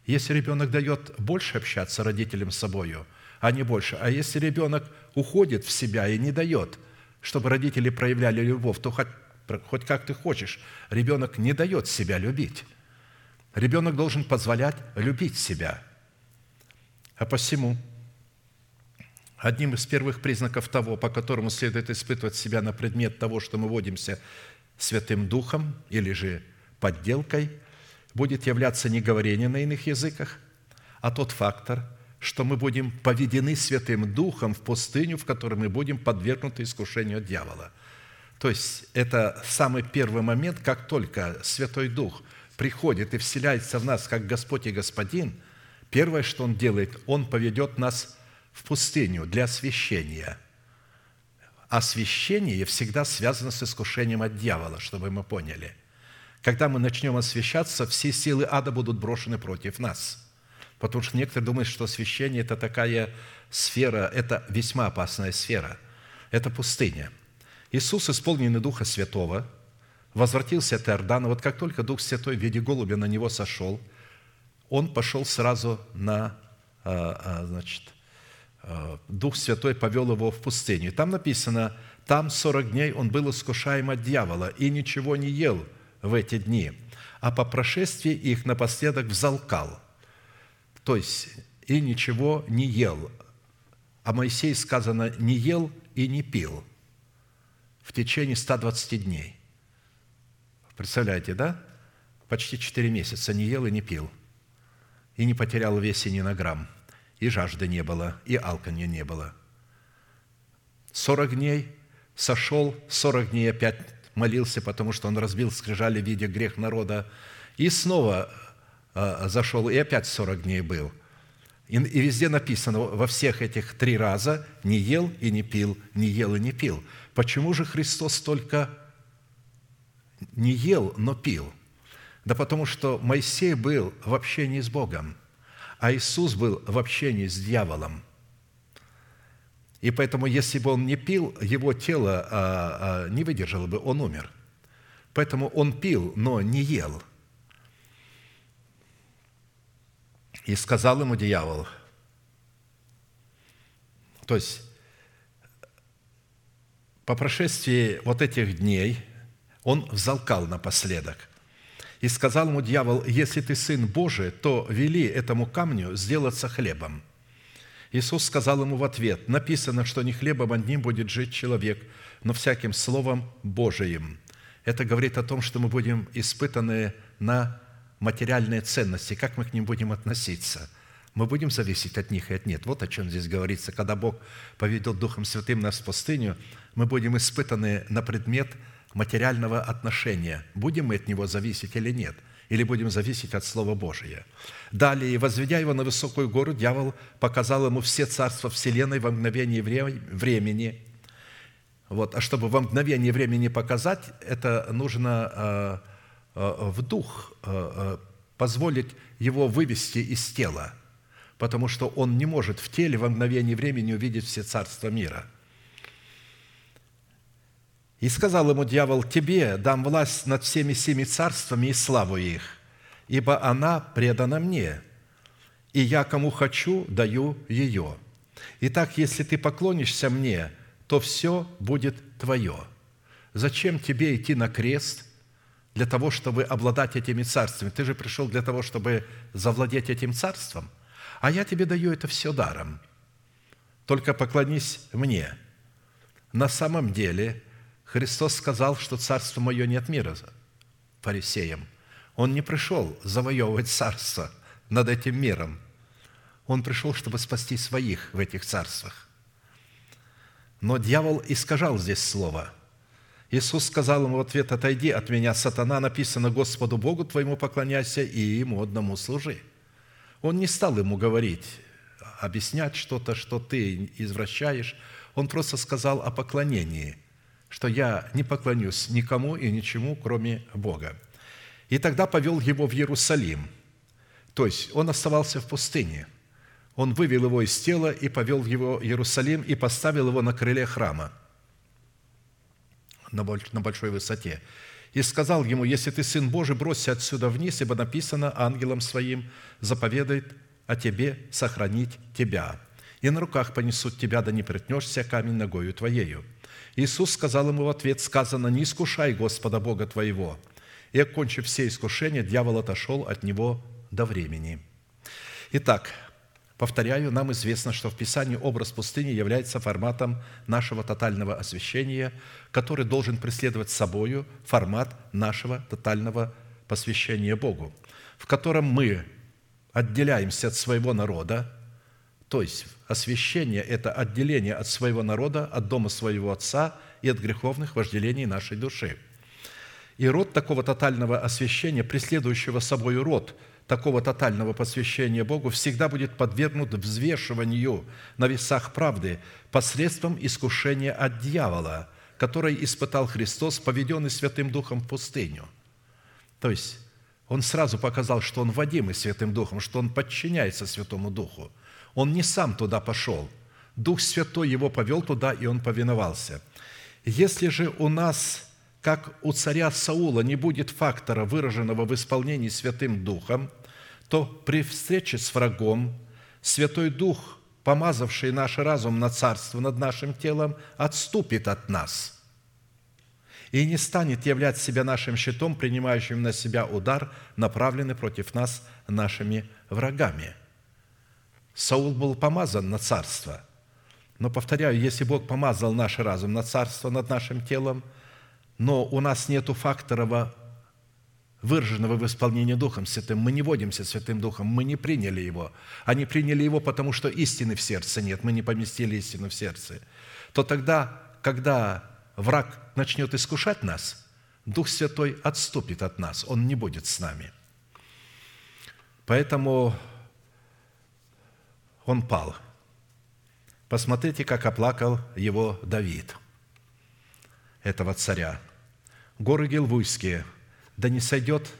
Если ребенок дает больше общаться родителям с собою – а не больше. А если ребенок уходит в себя и не дает, чтобы родители проявляли любовь, то хоть, хоть как ты хочешь, ребенок не дает себя любить. Ребенок должен позволять любить себя. А посему одним из первых признаков того, по которому следует испытывать себя на предмет того, что мы водимся Святым Духом или же подделкой, будет являться не говорение на иных языках, а тот фактор – что мы будем поведены Святым Духом в пустыню, в которой мы будем подвергнуты искушению дьявола. То есть это самый первый момент, как только Святой Дух приходит и вселяется в нас, как Господь и Господин, первое, что Он делает, Он поведет нас в пустыню для освящения. Освящение всегда связано с искушением от дьявола, чтобы мы поняли. Когда мы начнем освящаться, все силы ада будут брошены против нас. Потому что некоторые думают, что освящение – это такая сфера, это весьма опасная сфера. Это пустыня. Иисус, исполненный Духа Святого, возвратился от Иордана. Вот как только Дух Святой в виде голубя на него сошел, он пошел сразу на, а, а, значит, Дух Святой повел его в пустыню. Там написано, там 40 дней он был искушаем от дьявола и ничего не ел в эти дни, а по прошествии их напоследок взалкал. То есть, и ничего не ел. А Моисей сказано, не ел и не пил в течение 120 дней. Представляете, да? Почти 4 месяца не ел и не пил. И не потерял весе ни на грамм. И жажды не было, и алканья не было. 40 дней сошел, 40 дней опять молился, потому что он разбил скрижали, видя грех народа, и снова э, зашел, и опять 40 дней был. И, и везде написано, во всех этих три раза не ел и не пил, не ел и не пил. Почему же Христос только не ел, но пил? Да потому что Моисей был в общении с Богом, а Иисус был в общении с дьяволом. И поэтому, если бы он не пил, его тело а, а, не выдержало бы, он умер. Поэтому он пил, но не ел. И сказал ему дьявол, то есть по прошествии вот этих дней он взалкал напоследок. И сказал ему дьявол, если ты сын Божий, то вели этому камню сделаться хлебом. Иисус сказал ему в ответ, написано, что не хлебом одним будет жить человек, но всяким словом Божиим. Это говорит о том, что мы будем испытаны на материальные ценности, как мы к ним будем относиться. Мы будем зависеть от них и от нет. Вот о чем здесь говорится. Когда Бог поведел Духом Святым нас в пустыню, мы будем испытаны на предмет материального отношения. Будем мы от него зависеть или нет – или будем зависеть от Слова Божия. Далее, возведя его на высокую гору, дьявол показал ему все царства Вселенной во мгновение времени. Вот. А чтобы во мгновение времени показать, это нужно э, э, в дух э, позволить его вывести из тела, потому что он не может в теле во мгновение времени увидеть все царства мира – и сказал ему дьявол, «Тебе дам власть над всеми семи царствами и славу их, ибо она предана мне, и я кому хочу, даю ее. Итак, если ты поклонишься мне, то все будет твое. Зачем тебе идти на крест для того, чтобы обладать этими царствами? Ты же пришел для того, чтобы завладеть этим царством, а я тебе даю это все даром. Только поклонись мне». На самом деле – Христос сказал, что царство мое не от мира фарисеям. Он не пришел завоевывать царство над этим миром. Он пришел, чтобы спасти своих в этих царствах. Но дьявол искажал здесь слово. Иисус сказал ему в ответ, «Отойди от меня, сатана, написано, Господу Богу твоему поклоняйся и Ему одному служи». Он не стал ему говорить, объяснять что-то, что ты извращаешь. Он просто сказал о поклонении – что я не поклонюсь никому и ничему, кроме Бога. И тогда повел его в Иерусалим. То есть он оставался в пустыне. Он вывел его из тела и повел его в Иерусалим и поставил его на крыле храма на большой высоте. И сказал ему, если ты сын Божий, бросься отсюда вниз, ибо написано ангелом своим, заповедает о тебе сохранить тебя. И на руках понесут тебя, да не притнешься камень ногою твоею. Иисус сказал ему в ответ, сказано, «Не искушай Господа Бога твоего». И, окончив все искушения, дьявол отошел от него до времени. Итак, повторяю, нам известно, что в Писании образ пустыни является форматом нашего тотального освящения, который должен преследовать собою формат нашего тотального посвящения Богу, в котором мы отделяемся от своего народа, то есть освящение – это отделение от своего народа, от дома своего отца и от греховных вожделений нашей души. И род такого тотального освящения, преследующего собой род такого тотального посвящения Богу всегда будет подвергнут взвешиванию на весах правды посредством искушения от дьявола, который испытал Христос, поведенный Святым Духом в пустыню. То есть он сразу показал, что он водимый Святым Духом, что он подчиняется Святому Духу. Он не сам туда пошел. Дух Святой его повел туда, и он повиновался. Если же у нас, как у царя Саула, не будет фактора, выраженного в исполнении Святым Духом, то при встрече с врагом Святой Дух, помазавший наш разум на царство над нашим телом, отступит от нас – и не станет являть себя нашим щитом, принимающим на себя удар, направленный против нас нашими врагами. Саул был помазан на царство. Но, повторяю, если Бог помазал наш разум на царство над нашим телом, но у нас нет фактора выраженного в исполнении Духом Святым. Мы не водимся Святым Духом, мы не приняли Его. Они приняли Его, потому что истины в сердце нет, мы не поместили истину в сердце. То тогда, когда враг начнет искушать нас, Дух Святой отступит от нас, Он не будет с нами. Поэтому он пал. Посмотрите, как оплакал его Давид, этого царя. Горы Гелвуйские, да не сойдет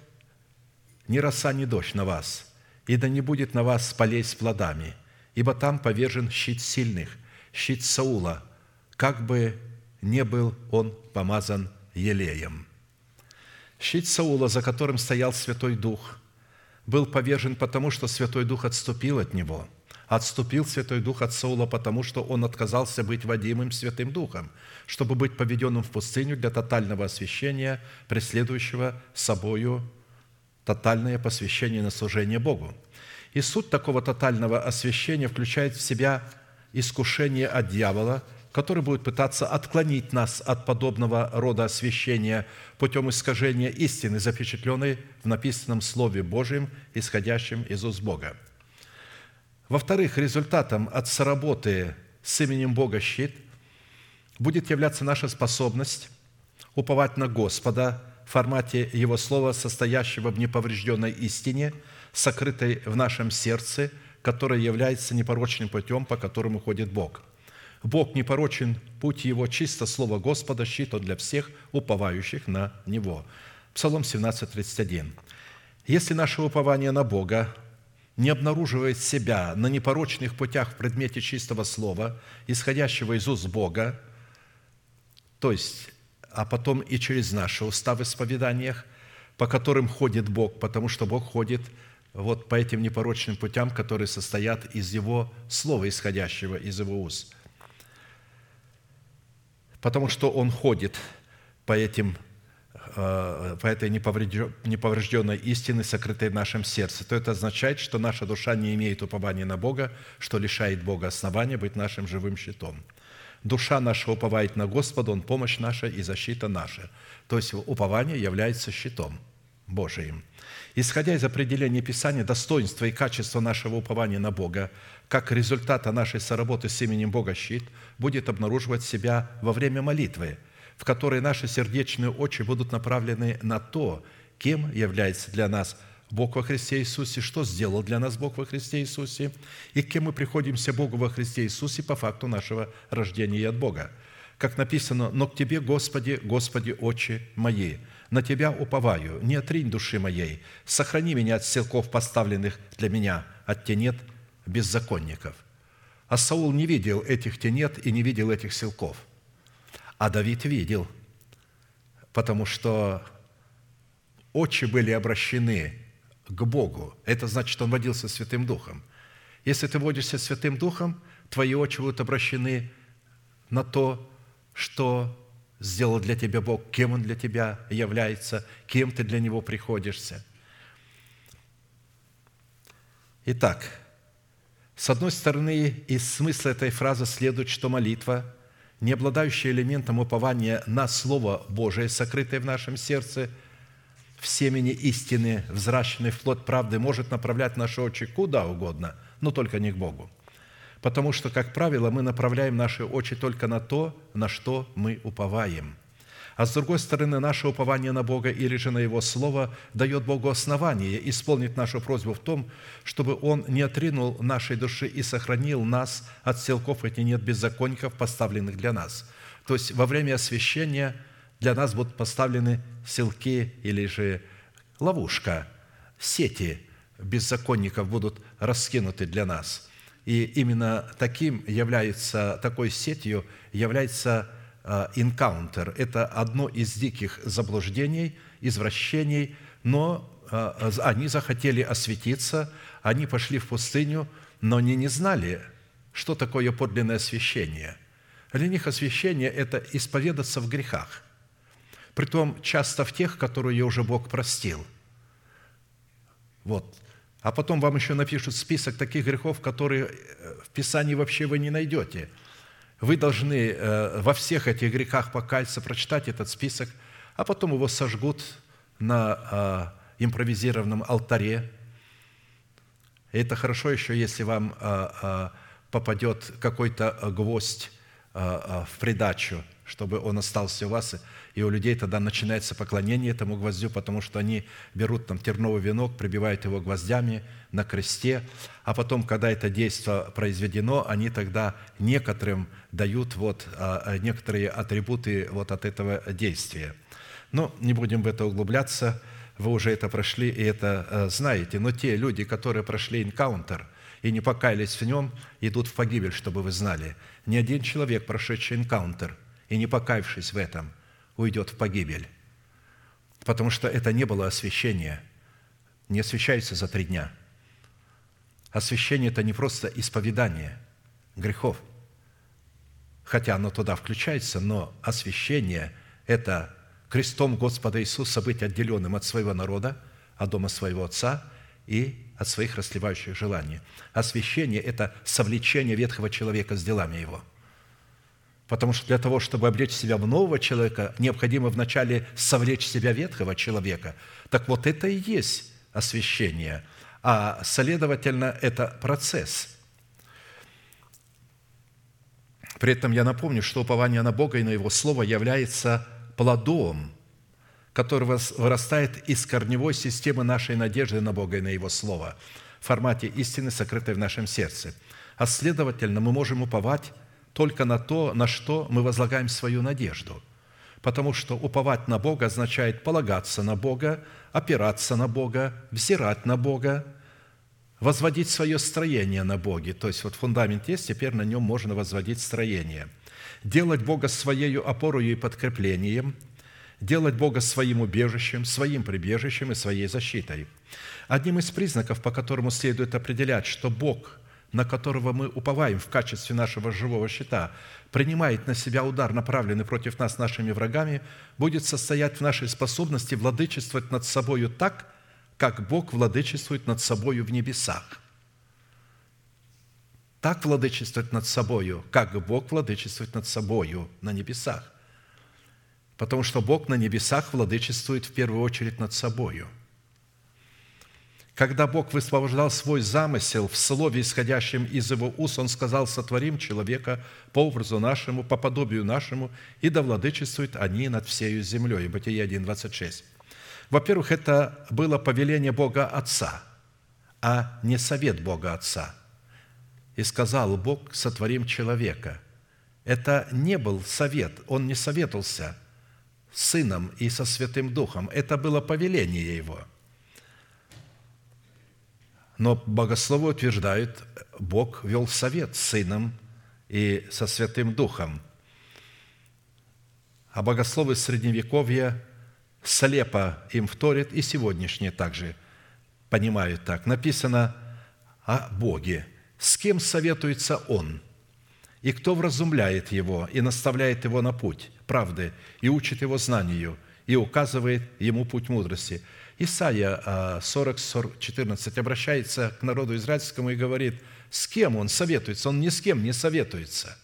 ни роса, ни дождь на вас, и да не будет на вас полей с плодами, ибо там повержен щит сильных, щит Саула, как бы не был он помазан елеем. Щит Саула, за которым стоял Святой Дух, был повержен потому, что Святой Дух отступил от него. Отступил Святой Дух от Саула, потому что он отказался быть водимым Святым Духом, чтобы быть поведенным в пустыню для тотального освящения, преследующего собою тотальное посвящение на служение Богу. И суть такого тотального освящения включает в себя искушение от дьявола – который будет пытаться отклонить нас от подобного рода освящения путем искажения истины, запечатленной в написанном Слове Божьем, исходящем из уст Бога. Во-вторых, результатом от соработы с именем Бога щит будет являться наша способность уповать на Господа в формате Его Слова, состоящего в неповрежденной истине, сокрытой в нашем сердце, которая является непорочным путем, по которому ходит Бог – Бог непорочен, путь Его чисто, Слово Господа, щит Он для всех уповающих на Него». Псалом 17, 31. Если наше упование на Бога не обнаруживает себя на непорочных путях в предмете чистого слова, исходящего из уст Бога, то есть, а потом и через наши уста в исповеданиях, по которым ходит Бог, потому что Бог ходит вот по этим непорочным путям, которые состоят из Его слова, исходящего из Его уст. Потому что он ходит по этим по этой неповрежденной истине, сокрытой в нашем сердце, то это означает, что наша душа не имеет упования на Бога, что лишает Бога основания быть нашим живым щитом. Душа наша уповает на Господа, Он помощь наша и защита наша. То есть упование является щитом Божиим. Исходя из определения Писания, достоинства и качества нашего упования на Бога, как результата нашей соработы с именем Бога щит, будет обнаруживать себя во время молитвы, в которой наши сердечные очи будут направлены на то, кем является для нас Бог во Христе Иисусе, что сделал для нас Бог во Христе Иисусе, и кем мы приходимся Богу во Христе Иисусе по факту нашего рождения от Бога. Как написано, «Но к Тебе, Господи, Господи, очи мои, на Тебя уповаю, не отринь души моей, сохрани меня от силков, поставленных для меня, от тенет беззаконников». А Саул не видел этих тенет и не видел этих силков. А Давид видел, потому что очи были обращены к Богу. Это значит, он водился Святым Духом. Если ты водишься Святым Духом, твои очи будут обращены на то, что сделал для тебя Бог, кем Он для тебя является, кем ты для Него приходишься. Итак, с одной стороны, из смысла этой фразы следует, что молитва, не обладающая элементом упования на Слово Божие, сокрытое в нашем сердце, в семени истины, взращенной в плод правды, может направлять наши очи куда угодно, но только не к Богу. Потому что, как правило, мы направляем наши очи только на то, на что мы уповаем. А с другой стороны, наше упование на Бога или же на Его Слово дает Богу основание исполнить нашу просьбу в том, чтобы Он не отринул нашей души и сохранил нас от селков эти нет беззаконников, поставленных для нас. То есть во время освящения для нас будут поставлены селки или же ловушка, сети беззаконников будут раскинуты для нас. И именно таким является, такой сетью является инкаунтер. Это одно из диких заблуждений, извращений, но а, они захотели осветиться, они пошли в пустыню, но они не знали, что такое подлинное освящение. Для них освящение – это исповедаться в грехах. Притом часто в тех, которые уже Бог простил. Вот. А потом вам еще напишут список таких грехов, которые э, в Писании вообще вы не найдете – вы должны э, во всех этих грехах покаяться, прочитать этот список, а потом его сожгут на э, импровизированном алтаре. Это хорошо еще, если вам э, попадет какой-то гвоздь в придачу, чтобы он остался у вас, и у людей тогда начинается поклонение этому гвоздю, потому что они берут там терновый венок, прибивают его гвоздями на кресте, а потом, когда это действие произведено, они тогда некоторым дают вот а, а, некоторые атрибуты вот от этого действия. Но не будем в это углубляться, вы уже это прошли и это а, знаете. Но те люди, которые прошли энкаунтер и не покаялись в нем, идут в погибель, чтобы вы знали. Ни один человек, прошедший энкаунтер и не покаявшись в этом – уйдет в погибель. Потому что это не было освящение. Не освящается за три дня. Освящение – это не просто исповедание грехов, хотя оно туда включается, но освящение – это крестом Господа Иисуса быть отделенным от своего народа, от дома своего Отца и от своих расливающих желаний. Освящение – это совлечение ветхого человека с делами его – Потому что для того, чтобы облечь себя в нового человека, необходимо вначале совлечь себя ветхого человека. Так вот это и есть освящение. А следовательно, это процесс. При этом я напомню, что упование на Бога и на Его Слово является плодом, который вырастает из корневой системы нашей надежды на Бога и на Его Слово в формате истины, сокрытой в нашем сердце. А следовательно, мы можем уповать только на то, на что мы возлагаем свою надежду. Потому что уповать на Бога означает полагаться на Бога, опираться на Бога, взирать на Бога, возводить свое строение на Боге. То есть вот фундамент есть, теперь на нем можно возводить строение. Делать Бога своей опорой и подкреплением, делать Бога своим убежищем, своим прибежищем и своей защитой. Одним из признаков, по которому следует определять, что Бог – на которого мы уповаем в качестве нашего живого щита, принимает на себя удар, направленный против нас нашими врагами, будет состоять в нашей способности владычествовать над собою так, как Бог владычествует над собою в небесах. Так владычествовать над собою, как Бог владычествует над собою на небесах. Потому что Бог на небесах владычествует в первую очередь над собою – когда Бог высвобождал свой замысел в слове, исходящем из его уст, Он сказал, сотворим человека по образу нашему, по подобию нашему, и да владычествуют они над всею землей. Бытие 1, 26. Во-первых, это было повеление Бога Отца, а не совет Бога Отца. И сказал Бог, сотворим человека. Это не был совет, он не советовался с Сыном и со Святым Духом. Это было повеление Его – но богословы утверждают, Бог вел совет с Сыном и со Святым Духом. А богословы Средневековья слепо им вторят, и сегодняшние также понимают так. Написано о Боге. С кем советуется Он? И кто вразумляет Его и наставляет Его на путь правды, и учит Его знанию, и указывает Ему путь мудрости – Исайя 40, 40, 14 обращается к народу израильскому и говорит, с кем он советуется? Он ни с кем не советуется.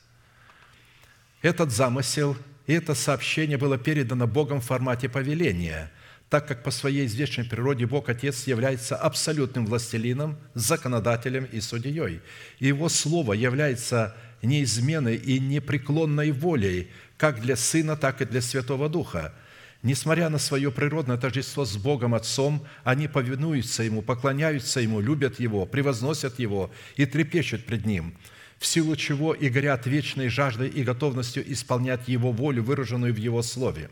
Этот замысел и это сообщение было передано Богом в формате повеления, так как по своей извечной природе Бог Отец является абсолютным властелином, законодателем и судьей. И Его Слово является неизменной и непреклонной волей, как для Сына, так и для Святого Духа. Несмотря на свое природное тождество с Богом Отцом, они повинуются Ему, поклоняются Ему, любят Его, превозносят Его и трепещут пред Ним, в силу чего и горят вечной жаждой и готовностью исполнять Его волю, выраженную в Его Слове.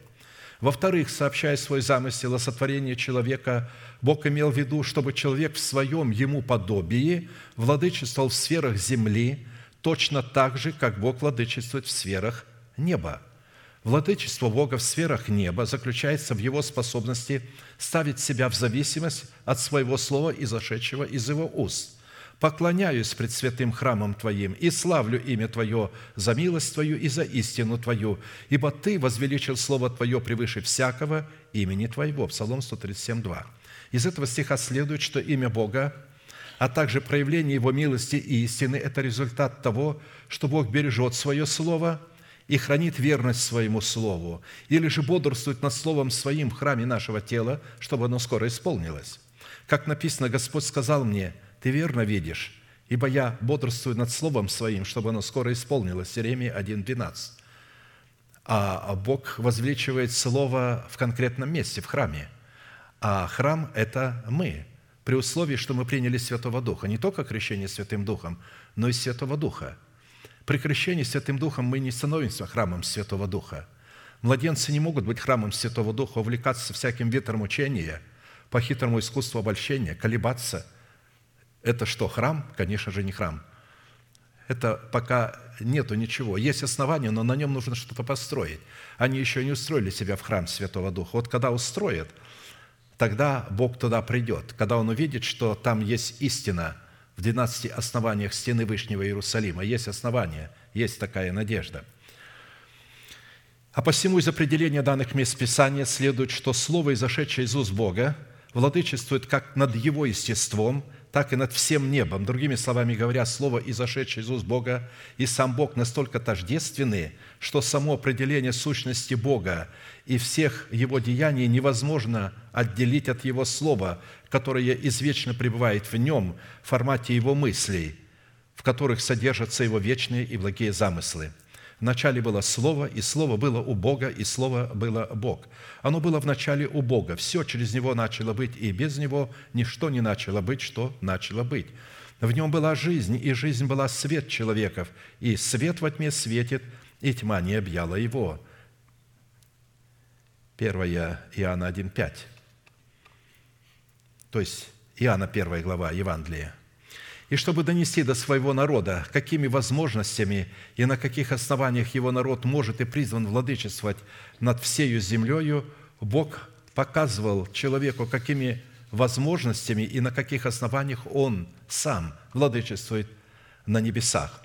Во-вторых, сообщая свой замысел о сотворении человека, Бог имел в виду, чтобы человек в своем Ему подобии владычествовал в сферах земли, точно так же, как Бог владычествует в сферах неба – Владычество Бога в сферах неба заключается в Его способности ставить себя в зависимость от своего слова, изошедшего из Его уст. «Поклоняюсь пред святым храмом Твоим и славлю имя Твое за милость Твою и за истину Твою, ибо Ты возвеличил Слово Твое превыше всякого имени Твоего». Псалом 137, 2. Из этого стиха следует, что имя Бога а также проявление Его милости и истины – это результат того, что Бог бережет Свое Слово – и хранит верность своему слову, или же бодрствует над словом своим в храме нашего тела, чтобы оно скоро исполнилось. Как написано, Господь сказал мне, ты верно видишь, ибо я бодрствую над словом своим, чтобы оно скоро исполнилось. Иеремия 1.12. А Бог возвеличивает слово в конкретном месте, в храме. А храм – это мы, при условии, что мы приняли Святого Духа. Не только крещение Святым Духом, но и Святого Духа – при крещении Святым Духом мы не становимся храмом Святого Духа. Младенцы не могут быть храмом Святого Духа, увлекаться всяким ветром учения, по хитрому искусству обольщения, колебаться. Это что, храм? Конечно же, не храм. Это пока нету ничего. Есть основания, но на нем нужно что-то построить. Они еще не устроили себя в храм Святого Духа. Вот когда устроят, тогда Бог туда придет. Когда Он увидит, что там есть истина – в 12 основаниях стены Вышнего Иерусалима. Есть основания, есть такая надежда. А посему из определения данных мест Писания следует, что Слово, изошедшее из уст Бога, владычествует как над Его естеством – так и над всем небом. Другими словами говоря, слово, изошедшее из уст Бога, и сам Бог настолько тождественны, что само определение сущности Бога и всех Его деяний невозможно отделить от Его Слова, которое извечно пребывает в Нем в формате Его мыслей, в которых содержатся Его вечные и благие замыслы – Вначале было Слово, и Слово было у Бога, и Слово было Бог. Оно было вначале у Бога. Все через Него начало быть, и без Него ничто не начало быть, что начало быть. В Нем была жизнь, и жизнь была свет человеков, и свет во тьме светит, и тьма не объяла его». 1 Иоанна 1,5. То есть Иоанна 1 глава Евангелия – и чтобы донести до своего народа, какими возможностями и на каких основаниях его народ может и призван владычествовать над всею землею, Бог показывал человеку, какими возможностями и на каких основаниях он сам владычествует на небесах.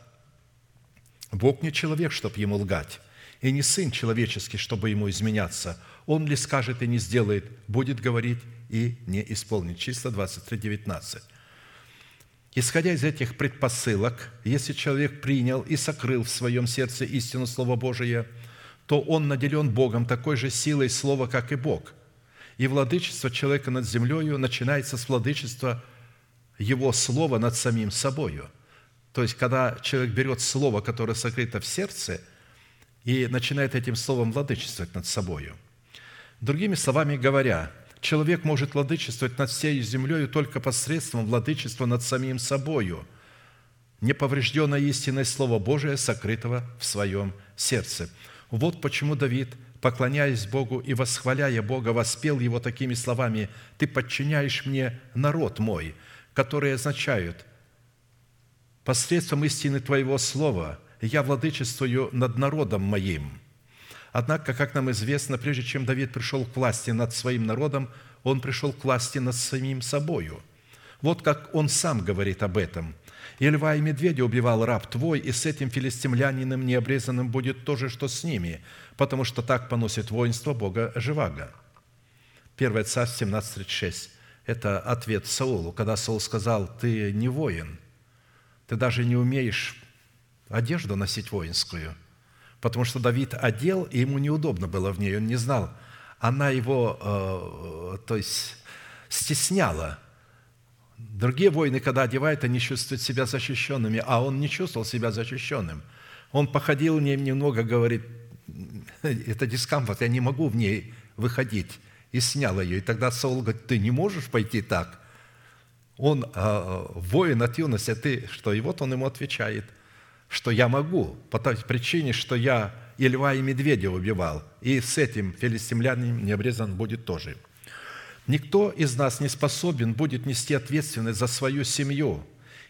Бог не человек, чтобы ему лгать, и не сын человеческий, чтобы ему изменяться. Он ли скажет и не сделает, будет говорить и не исполнит. Числа 23, 19. Исходя из этих предпосылок, если человек принял и сокрыл в своем сердце истину Слова Божия, то он наделен Богом такой же силой Слова, как и Бог. И владычество человека над землею начинается с владычества его Слова над самим собою. То есть, когда человек берет Слово, которое сокрыто в сердце, и начинает этим Словом владычествовать над собою. Другими словами говоря – человек может владычествовать над всей землей только посредством владычества над самим собою, неповрежденное истинное Слово Божие, сокрытого в своем сердце. Вот почему Давид, поклоняясь Богу и восхваляя Бога, воспел его такими словами «Ты подчиняешь мне народ мой», которые означают «Посредством истины Твоего Слова я владычествую над народом моим». Однако, как нам известно, прежде чем Давид пришел к власти над своим народом, он пришел к власти над самим собою. Вот как он сам говорит об этом. «И льва и медведя убивал раб твой, и с этим филистимлянином необрезанным будет то же, что с ними, потому что так поносит воинство Бога Живаго». 1 Царств 17.36. Это ответ Саулу, когда Саул сказал, «Ты не воин, ты даже не умеешь одежду носить воинскую – потому что Давид одел, и ему неудобно было в ней, он не знал. Она его, э, то есть, стесняла. Другие воины, когда одевают, они чувствуют себя защищенными, а он не чувствовал себя защищенным. Он походил в ней немного, говорит, это дискомфорт, я не могу в ней выходить. И снял ее. И тогда Саул говорит, ты не можешь пойти так. Он а, воин от юности, а ты что? И вот он ему отвечает, что я могу, по той причине, что я и льва, и медведя убивал. И с этим филистимлянин не обрезан будет тоже. Никто из нас не способен будет нести ответственность за свою семью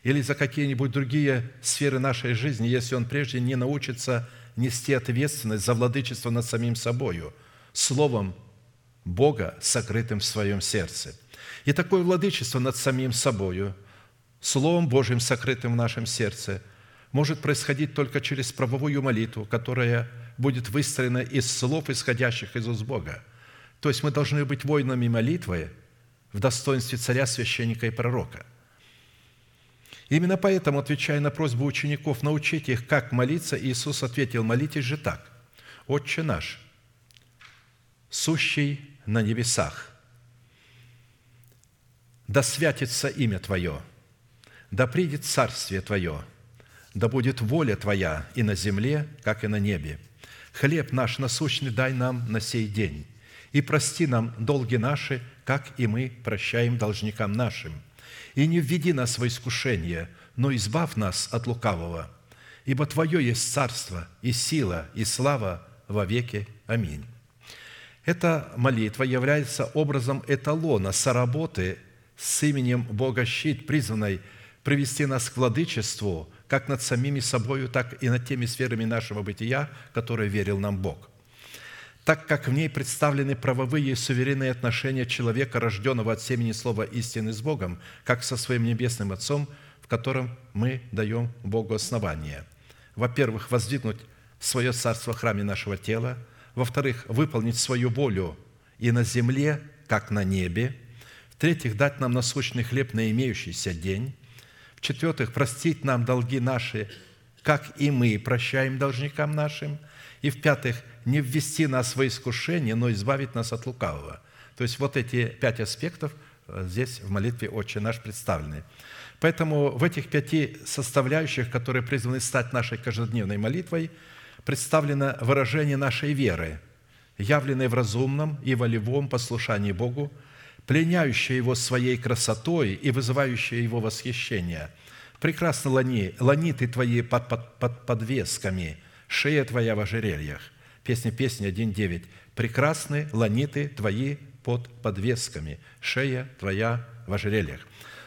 или за какие-нибудь другие сферы нашей жизни, если он прежде не научится нести ответственность за владычество над самим собою, словом Бога, сокрытым в своем сердце. И такое владычество над самим собою, Словом Божьим, сокрытым в нашем сердце, может происходить только через правовую молитву, которая будет выстроена из слов, исходящих из уст Бога – то есть мы должны быть воинами молитвы в достоинстве царя, священника и пророка. Именно поэтому, отвечая на просьбу учеников научить их, как молиться, Иисус ответил, молитесь же так. «Отче наш, сущий на небесах, да святится имя Твое, да придет царствие Твое, да будет воля Твоя и на земле, как и на небе. Хлеб наш насущный дай нам на сей день, и прости нам долги наши, как и мы прощаем должникам нашим. И не введи нас в искушение, но избавь нас от лукавого. Ибо Твое есть царство, и сила, и слава во веки. Аминь». Эта молитва является образом эталона соработы с именем Бога Щит, призванной привести нас к владычеству как над самими собою, так и над теми сферами нашего бытия, которые верил нам Бог – так как в ней представлены правовые и суверенные отношения человека, рожденного от семени слова истины с Богом, как со своим небесным Отцом, в котором мы даем Богу основание. Во-первых, воздвигнуть свое царство в храме нашего тела. Во-вторых, выполнить свою волю и на земле, как на небе. В-третьих, дать нам насущный хлеб на имеющийся день. В-четвертых, простить нам долги наши, как и мы прощаем должникам нашим. И в-пятых, не ввести нас в искушение, но избавить нас от лукавого. То есть вот эти пять аспектов э, здесь в молитве «Отче наш» представлены. Поэтому в этих пяти составляющих, которые призваны стать нашей каждодневной молитвой, представлено выражение нашей веры, явленной в разумном и волевом послушании Богу, пленяющее Его своей красотой и вызывающее Его восхищение. Прекрасно лани, ланиты Твои под, под, под подвесками, шея Твоя в ожерельях. Песня песни 1.9. «Прекрасны ланиты твои под подвесками, шея твоя в ожерельях».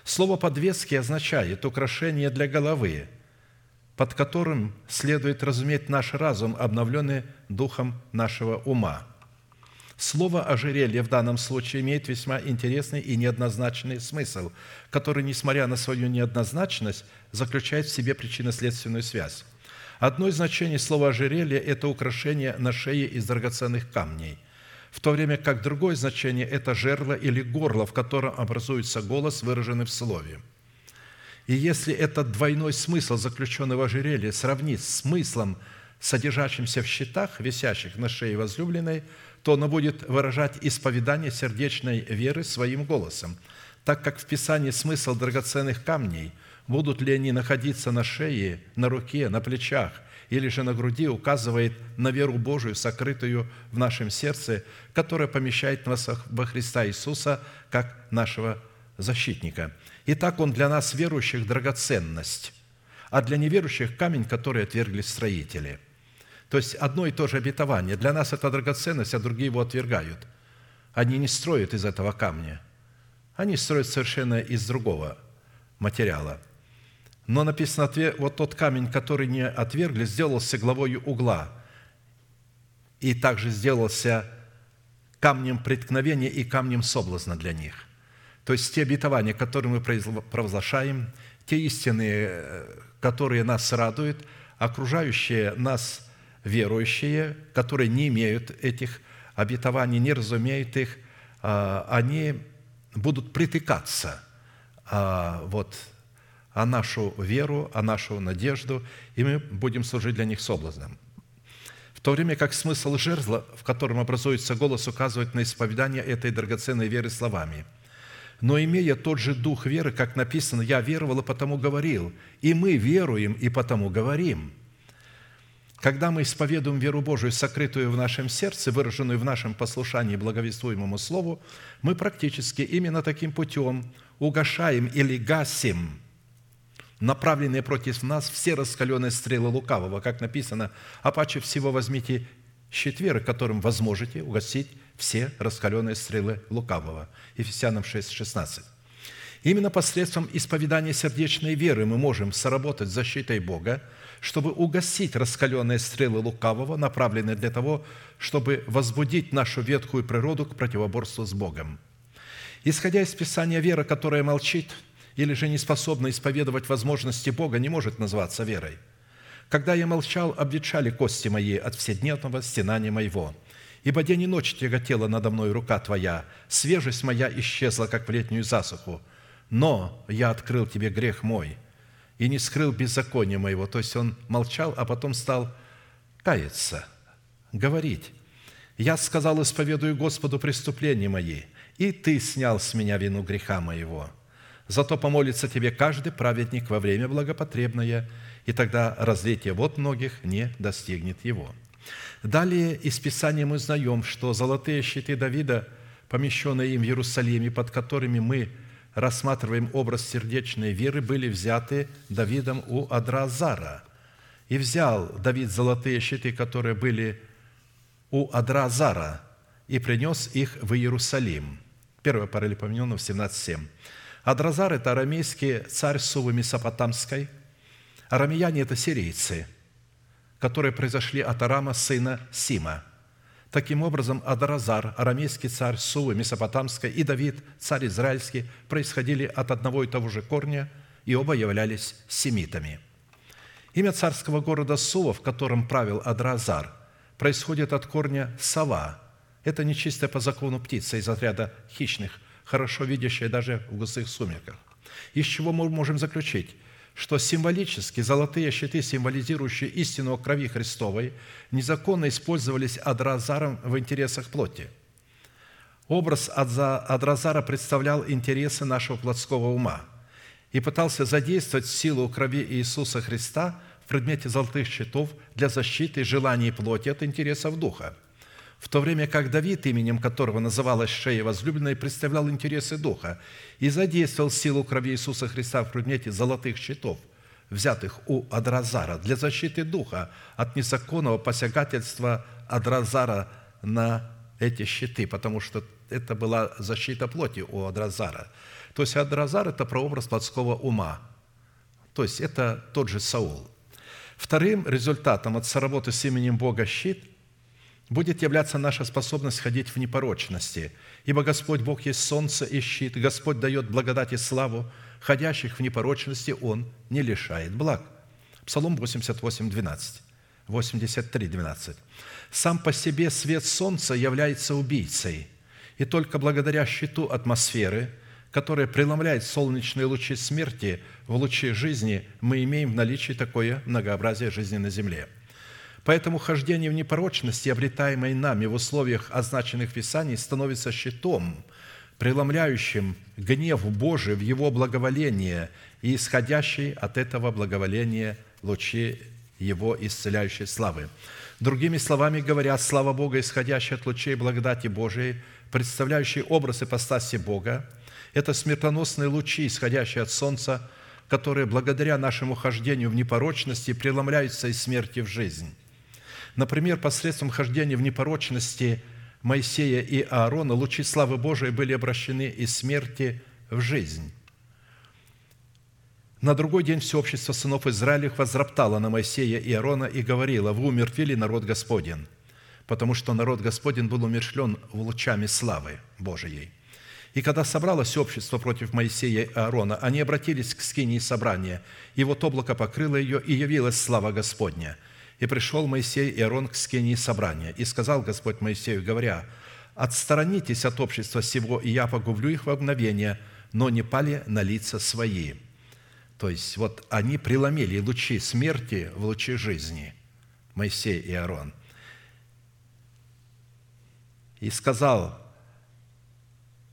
Слово «подвески» означает украшение для головы, под которым следует разуметь наш разум, обновленный духом нашего ума. Слово «ожерелье» в данном случае имеет весьма интересный и неоднозначный смысл, который, несмотря на свою неоднозначность, заключает в себе причинно-следственную связь. Одно из значений слова «ожерелье» – это украшение на шее из драгоценных камней, в то время как другое значение – это жерло или горло, в котором образуется голос, выраженный в слове. И если этот двойной смысл, заключенный в ожерелье, сравнить с смыслом, содержащимся в щитах, висящих на шее возлюбленной, то оно будет выражать исповедание сердечной веры своим голосом, так как в Писании смысл драгоценных камней – будут ли они находиться на шее, на руке, на плечах или же на груди, указывает на веру Божию, сокрытую в нашем сердце, которая помещает нас во Христа Иисуса как нашего защитника. Итак, Он для нас, верующих, драгоценность, а для неверующих – камень, который отвергли строители. То есть одно и то же обетование. Для нас это драгоценность, а другие его отвергают. Они не строят из этого камня. Они строят совершенно из другого материала – но написано, вот тот камень, который не отвергли, сделался главою угла, и также сделался камнем преткновения и камнем соблазна для них. То есть те обетования, которые мы провозглашаем, те истины, которые нас радуют, окружающие нас верующие, которые не имеют этих обетований, не разумеют их, а, они будут притыкаться а, вот а нашу веру, а нашу надежду, и мы будем служить для них соблазном. В то время как смысл жерзла, в котором образуется голос, указывает на исповедание этой драгоценной веры словами. Но имея тот же дух веры, как написано, «Я веровал и потому говорил», и мы веруем и потому говорим. Когда мы исповедуем веру Божию, сокрытую в нашем сердце, выраженную в нашем послушании благовествуемому Слову, мы практически именно таким путем угошаем или гасим направленные против нас все раскаленные стрелы лукавого, как написано, «А паче всего возьмите щит веры, которым возможете угасить все раскаленные стрелы лукавого». Ефесянам 6, 16. Именно посредством исповедания сердечной веры мы можем соработать с защитой Бога, чтобы угасить раскаленные стрелы лукавого, направленные для того, чтобы возбудить нашу ветхую природу к противоборству с Богом. Исходя из Писания, вера, которая молчит или же не способна исповедовать возможности Бога, не может назваться верой. Когда я молчал, обветшали кости мои от вседневного стенания моего. Ибо день и ночь тяготела надо мной рука Твоя, свежесть моя исчезла, как в летнюю засуху. Но я открыл Тебе грех мой и не скрыл беззакония моего». То есть он молчал, а потом стал каяться, говорить. «Я сказал, исповедую Господу преступления мои, и Ты снял с меня вину греха моего. Зато помолится Тебе каждый праведник во время благопотребное, и тогда разлитие вот многих не достигнет его». Далее из Писания мы узнаем, что золотые щиты Давида, помещенные им в Иерусалиме, под которыми мы рассматриваем образ сердечной веры, были взяты Давидом у Адразара. И взял Давид золотые щиты, которые были у Адразара, и принес их в Иерусалим. Первое паралипоменено в 17.7. Адразар – это арамейский царь Сувы Месопотамской. Арамеяне – это сирийцы – которые произошли от Арама, сына Сима. Таким образом, Адаразар, арамейский царь Сувы Месопотамской, и Давид, царь израильский, происходили от одного и того же корня, и оба являлись семитами. Имя царского города Сува, в котором правил Адразар, происходит от корня «сова». Это нечистая по закону птица из отряда хищных, хорошо видящая даже в густых сумерках. Из чего мы можем заключить – что символически золотые щиты, символизирующие истину о крови Христовой, незаконно использовались Адразаром в интересах плоти. Образ Адразара представлял интересы нашего плотского ума и пытался задействовать силу крови Иисуса Христа в предмете золотых щитов для защиты желаний плоти от интересов духа – в то время как Давид, именем которого называлась шея возлюбленной, представлял интересы Духа и задействовал силу крови Иисуса Христа в предмете золотых щитов, взятых у Адразара для защиты Духа от незаконного посягательства Адразара на эти щиты, потому что это была защита плоти у Адразара. То есть Адразар – это прообраз плотского ума. То есть это тот же Саул. Вторым результатом от соработы с именем Бога щит – будет являться наша способность ходить в непорочности. Ибо Господь Бог есть солнце и щит, Господь дает благодать и славу, ходящих в непорочности Он не лишает благ. Псалом 88, 12. 83, 12. «Сам по себе свет солнца является убийцей, и только благодаря щиту атмосферы, которая преломляет солнечные лучи смерти в лучи жизни, мы имеем в наличии такое многообразие жизни на земле – Поэтому хождение в непорочности, обретаемое нами в условиях означенных в Писании, становится щитом, преломляющим гнев Божий в Его благоволение и исходящий от этого благоволения лучи Его исцеляющей славы. Другими словами говоря, слава Бога, исходящая от лучей благодати Божией, представляющий образ ипостаси Бога, это смертоносные лучи, исходящие от Солнца, которые благодаря нашему хождению в непорочности преломляются из смерти в жизнь – Например, посредством хождения в непорочности Моисея и Аарона лучи славы Божией были обращены из смерти в жизнь. На другой день все общество сынов Израилевых возроптало на Моисея и Аарона и говорило, «Вы умертвили народ Господен, потому что народ Господен был умершлен в лучами славы Божией». И когда собралось общество против Моисея и Аарона, они обратились к скинии собрания, и вот облако покрыло ее, и явилась слава Господня – и пришел Моисей и Аарон к скинии собрания. И сказал Господь Моисею, говоря, «Отсторонитесь от общества сего, и я погублю их во мгновение, но не пали на лица свои». То есть вот они преломили лучи смерти в лучи жизни, Моисей и Аарон. И сказал